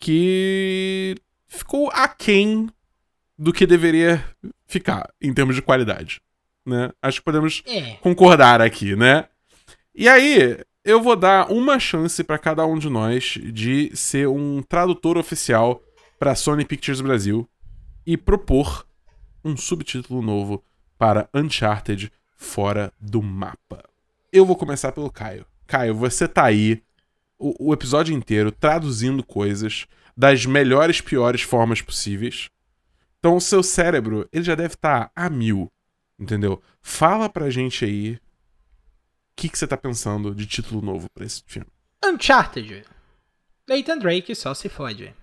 que ficou aquém do que deveria ficar em termos de qualidade, né? Acho que podemos É. concordar aqui, né? E aí, eu vou dar uma chance pra cada um de nós de ser um tradutor oficial pra Sony Pictures Brasil e propor um subtítulo novo para Uncharted Fora do Mapa. Eu vou começar pelo Caio. Caio, você tá aí o, o episódio inteiro traduzindo coisas das melhores, piores formas possíveis. Então, o seu cérebro, ele já deve estar a mil, Entendeu? Fala pra gente aí o que, que você tá pensando de título novo pra esse filme. Uncharted. Nathan Drake só se fode.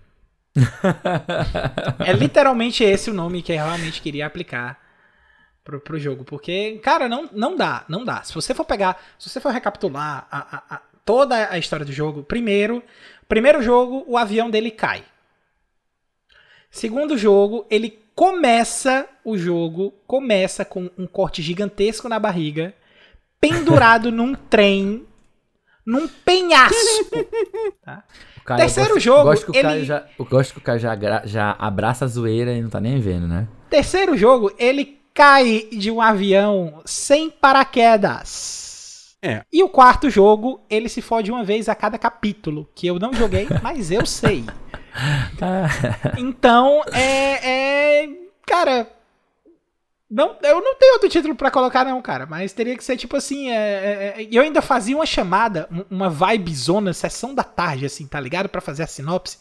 é literalmente esse o nome que eu realmente queria aplicar pro, pro jogo. Porque, cara, não, não dá, não dá. Se você for pegar, se você for recapitular a, a, toda a história do jogo, primeiro, primeiro jogo, o avião dele cai. Segundo jogo, ele começa o jogo, começa com um corte gigantesco na barriga, pendurado num trem, num penhasco. Tá? Caio, Terceiro gosto, jogo, Gosto que o Caio ele- já, eu gosto que o Caio já, já abraça a zoeira e não tá nem vendo, né? Terceiro jogo, ele cai de um avião sem paraquedas. É. E o quarto jogo, ele se fode uma vez a cada capítulo, que eu não joguei, mas eu sei. Então, é, é. Cara. Não, eu não tenho outro título pra colocar, não, cara. Mas teria que ser tipo assim. É, é, é, eu ainda fazia uma chamada, um- uma vibe zona, sessão da tarde, assim, tá ligado? Pra fazer a sinopse.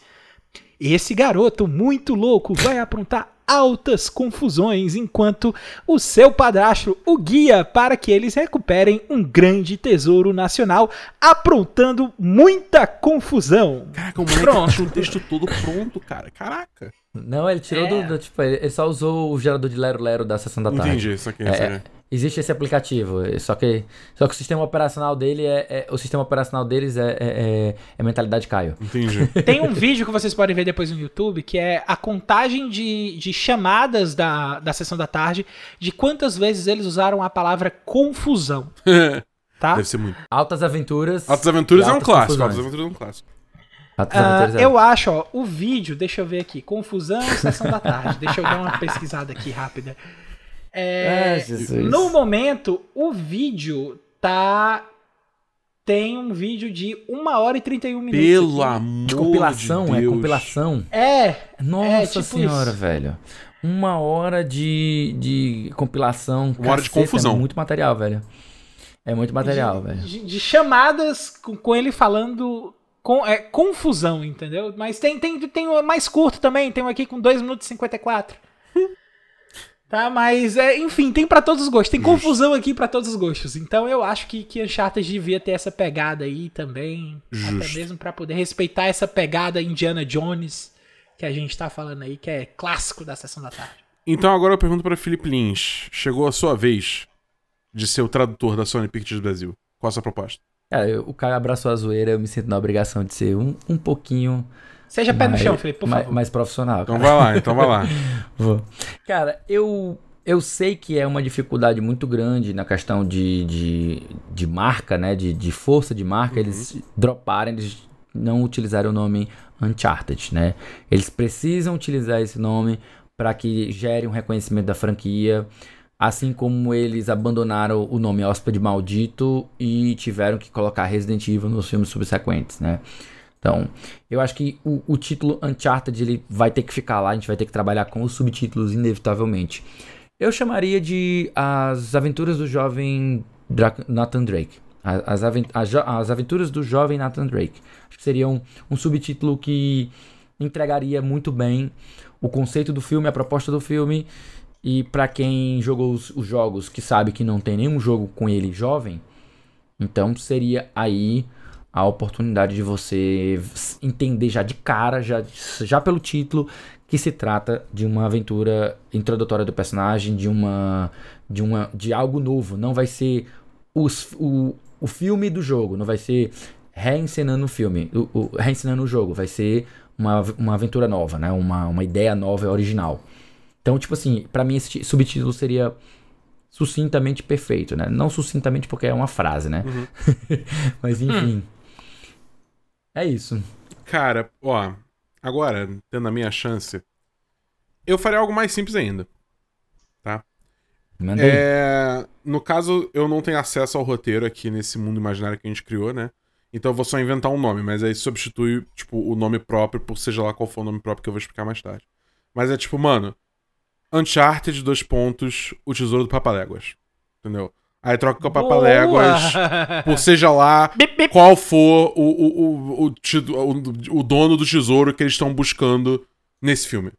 Esse garoto muito louco vai aprontar altas confusões enquanto o seu padrasto o guia para que eles recuperem um grande tesouro nacional, aprontando muita confusão. Caraca, o moleque Pronto. tinha um texto todo pronto, cara. Caraca. Não, ele tirou É. do, do- Tipo, ele ele só usou o gerador de Lero Lero da sessão da tarde. Entendi isso aqui. É, isso aqui. Existe esse aplicativo, só que, só que o sistema operacional dele é, é- o sistema operacional deles é, é, é- é mentalidade Caio. Entendi. Tem um vídeo que vocês podem ver depois no YouTube, que é a contagem de, de chamadas da, da sessão da tarde, de quantas vezes eles usaram a palavra confusão, tá? Deve ser muito. Altas Aventuras. Altas Aventuras é um clássico. confusões. Altas Aventuras é um clássico. É. eu acho, ó, o vídeo, deixa eu ver aqui, confusão, sessão da tarde. Deixa eu dar uma pesquisada aqui rápida. É, Ah, Jesus. no momento, o vídeo tá. Tem um vídeo de 1 hora e 31 minutos. Pelo aqui. amor De compilação, de é Deus. compilação. É, Nossa tipo senhora, isso. velho. Uma hora de, de compilação. Uma hora de caceta, confusão. É muito material, velho. É muito material, velho. de, de chamadas com, com ele falando. Com, é, confusão, entendeu? Mas tem, tem, tem um mais curto também, tem um aqui com 2 minutos e 54. Tá, mas é, enfim, tem pra todos os gostos. Tem confusão aqui pra todos os gostos. Então eu acho que, que Uncharted devia ter essa pegada aí também. Até Justo. mesmo pra poder respeitar essa pegada Indiana Jones que a gente tá falando aí, que é clássico da sessão da tarde. Então agora eu pergunto pra Felipe Lins. Chegou a sua vez de ser o tradutor da Sony Pictures Brasil. Qual a sua proposta? Cara, eu- o Caio abraçou a zoeira, eu me sinto na obrigação de ser um, um pouquinho Seja pé no mais, chão, Felipe, por mais, favor. mais profissional. Então cara. vai lá, então vai lá. Vou. Cara, eu, eu sei que é uma dificuldade muito grande na questão de, de, de marca, né? De, de força de marca, eles droparem, eles não utilizarem o nome Uncharted, né? Eles precisam utilizar esse nome para que gere um reconhecimento da franquia. Assim como eles abandonaram o nome Hóspede Maldito e tiveram que colocar Resident Evil nos filmes subsequentes, né? Então, eu acho que o, o título Uncharted ele vai ter que ficar lá, a gente vai ter que trabalhar com os subtítulos, inevitavelmente. Eu chamaria de As Aventuras do Jovem Dra Nathan Drake. As, as as Aventuras do Jovem Nathan Drake. Acho que seria um, um subtítulo que entregaria muito bem o conceito do filme, a proposta do filme. E pra quem jogou os, os jogos que sabe que não tem nenhum jogo com ele jovem, então seria aí a oportunidade de você entender já de cara, já, já pelo título, que se trata de uma aventura introdutória do personagem, de uma de uma de algo novo. Não vai ser os, o, o filme do jogo, não vai ser reencenando o filme, o, o, reencenando o jogo, vai ser uma, uma aventura nova, né? Uma, uma ideia nova e original. Então, tipo assim, pra mim esse subtítulo seria sucintamente perfeito, né? Não sucintamente porque é uma frase, né? Mas enfim. É isso. Cara, ó, agora, tendo a minha chance, eu faria algo mais simples ainda. Aí. É, no caso, eu não tenho acesso ao roteiro aqui nesse mundo imaginário que a gente criou, né? Então eu vou só inventar um nome, mas aí substitui, tipo, o nome próprio por seja lá qual for o nome próprio que eu vou explicar mais tarde. Mas é tipo, mano, Uncharted, dois pontos, o tesouro do Papaléguas. Entendeu? Aí troca com o Papaléguas por seja lá Bip, bip. qual for o, o, o, o, o- dono do tesouro que eles estão buscando nesse filme.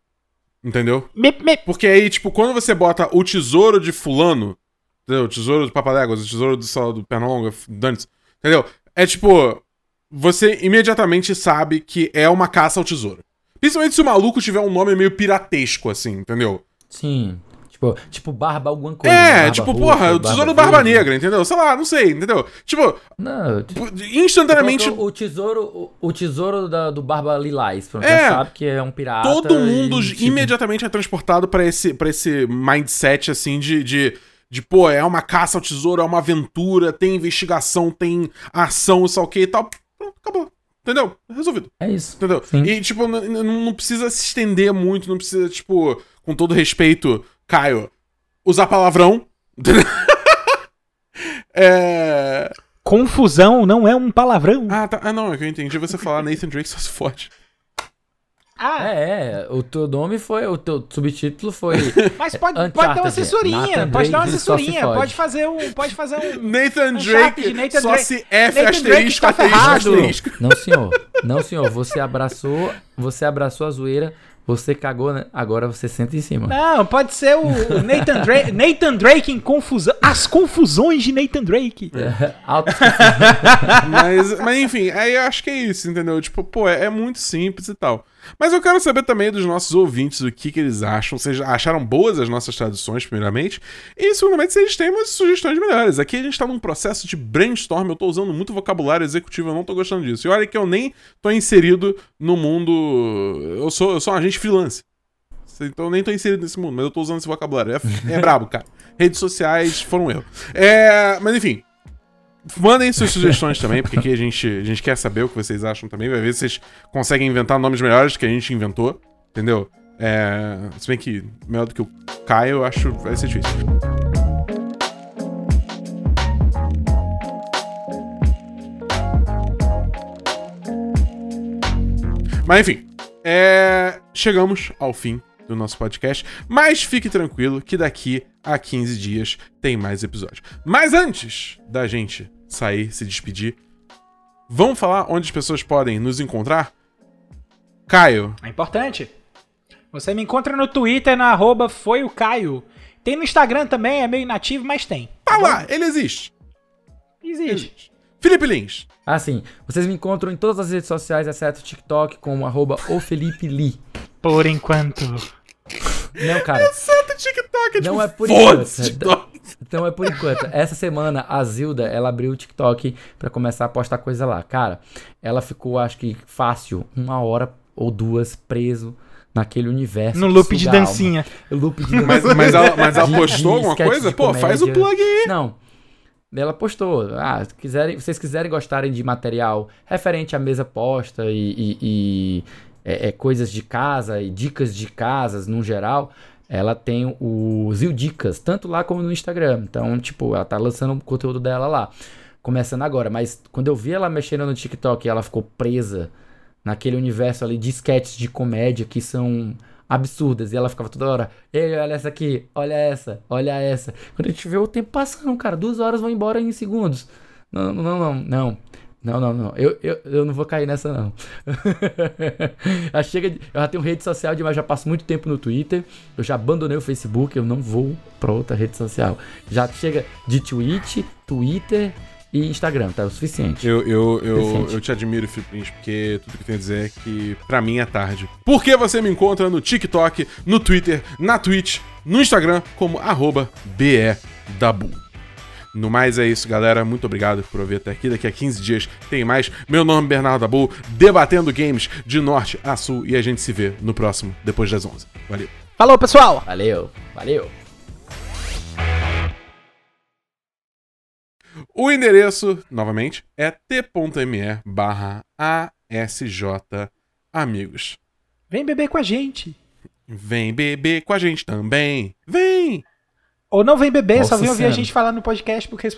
Entendeu? Mip. Porque aí, tipo, quando você bota o tesouro de fulano, entendeu? O tesouro do Papaléguas, o tesouro do, sei lá, do Pernalonga, Dantes, entendeu? É tipo, você imediatamente sabe que é uma caça ao tesouro. Principalmente se o maluco tiver um nome meio piratesco, assim, entendeu? Sim. Tipo, tipo barba alguma coisa. É, barba tipo, roxa, porra, o tesouro Barba verde. Negra, entendeu? Sei lá, não sei, entendeu? Tipo, Não, instantaneamente, Colocou o tesouro, o, o tesouro da- do Barba Lilás. Pronto, É. já sabe que é um pirata. todo mundo e, tipo, imediatamente é transportado pra esse, pra esse mindset, assim, de, de, de, pô, é uma caça ao tesouro, é uma aventura, tem investigação, tem ação, sei o que e tal. Pronto, acabou. Entendeu? Resolvido. É isso. Entendeu? Sim. E, tipo, não precisa se estender muito, não precisa, tipo, com todo respeito, Caio, usar palavrão. é. Confusão não é um palavrão. Ah, tá. Ah, não, é que eu entendi você falar Nathan Drake só se fode. Ah, É, é. O teu nome foi. O teu subtítulo foi. mas pode, pode dar uma assessorinha. Nathan pode dar uma assessoria. fode. Pode fazer um. Pode fazer um. Nathan Drake, Nathan só Drake. se F Nathan Drake asterisco, está asterisco, ferrado. asterisco. Não, senhor. Não, senhor. Você abraçou. Você abraçou a zoeira. Você cagou, né? Agora você senta em cima. Não, pode ser o Nathan Drake. Nathan Drake em confusão. As confusões de Nathan Drake. Alto. mas, mas enfim, aí eu acho que é isso, entendeu? Tipo, pô, é, é muito simples e tal. Mas eu quero saber também dos nossos ouvintes o que, que eles acham. Vocês acharam boas as nossas traduções, primeiramente? E, segundamente, se eles têm umas sugestões melhores. Aqui a gente tá num processo de brainstorm. Eu tô usando muito vocabulário executivo, eu não tô gostando disso. E olha que eu nem tô inserido no mundo. Eu sou, eu sou um agente freelance. Então eu nem tô inserido nesse mundo, mas eu tô usando esse vocabulário. É, é brabo, cara. Redes sociais foram erro. É, mas enfim. Mandem suas sugestões também, porque aqui a gente, a gente quer saber o que vocês acham também. Vai ver se vocês conseguem inventar nomes melhores que a gente inventou. Entendeu? É, se bem que melhor do que o Caio, eu acho vai ser difícil. Mas enfim, é, chegamos ao fim do nosso podcast. Mas fique tranquilo que daqui a 15 dias tem mais episódio. Mas antes da gente sair, se despedir, vamos falar onde as pessoas podem nos encontrar? Caio, É importante. Você me encontra no Twitter na arroba foi o Caio. Tem no Instagram também, é meio inativo, mas tem. tá lá, ele existe. Existe. Felipe Lins. Ah, sim. Vocês me encontram em todas as redes sociais, exceto o TikTok, como arroba o Felipe Lee. Por enquanto. Não, cara. Santa TikTok, é Não tipo, é por foda-se, enquanto. Então é por enquanto. Essa semana a Zilda, ela abriu o TikTok pra começar a postar coisa lá. Cara, ela ficou, acho que fácil, uma hora ou duas preso naquele universo. No loop de dancinha. Loop de Mas, dancinha. mas ela, mas ela De- postou de alguma coisa? Pô, faz o plug aí. Não. Ela postou. Ah, se quiserem, vocês quiserem gostarem de material referente à mesa posta e, e- e, é, é, coisas de casa e dicas de casas no geral, ela tem o Zil Dicas, tanto lá como no Instagram. Então, tipo, ela tá lançando o conteúdo dela lá. Começando agora, mas quando eu vi ela mexendo no TikTok ela ficou presa naquele universo ali de sketches de comédia que são absurdas. E ela ficava toda hora, ei, olha essa aqui, olha essa, olha essa. Quando a gente vê o tempo passando, cara, duas horas vão embora em segundos. Não, não, não, não. Não, não, não. Eu, eu, eu não vou cair nessa, não. já chega de- eu já tenho rede social demais, já passo muito tempo no Twitter. Eu já abandonei o Facebook, eu não vou pra outra rede social. Já chega de Twitch, Twitter e Instagram, tá? O suficiente. Eu, eu, eu, Decente. eu te admiro, Felipe Lins, porque tudo que eu tenho a dizer é que pra mim é tarde. Porque você me encontra no TikTok, no Twitter, na Twitch, no Instagram, como arroba BEDabu. No mais é isso, galera. Muito obrigado por ouvir até aqui. Daqui a 15 dias tem mais. Meu nome é Bernardo Dabu, debatendo games de norte a sul. E a gente se vê no próximo, depois das 11. Valeu. Falou, pessoal! Valeu, valeu. O endereço, novamente, é t.me barra ASJ Amigos. Vem beber com a gente. Vem beber com a gente também. Vem! Ou não vem beber, Nossa só vem ouvir a gente falar no podcast, porque se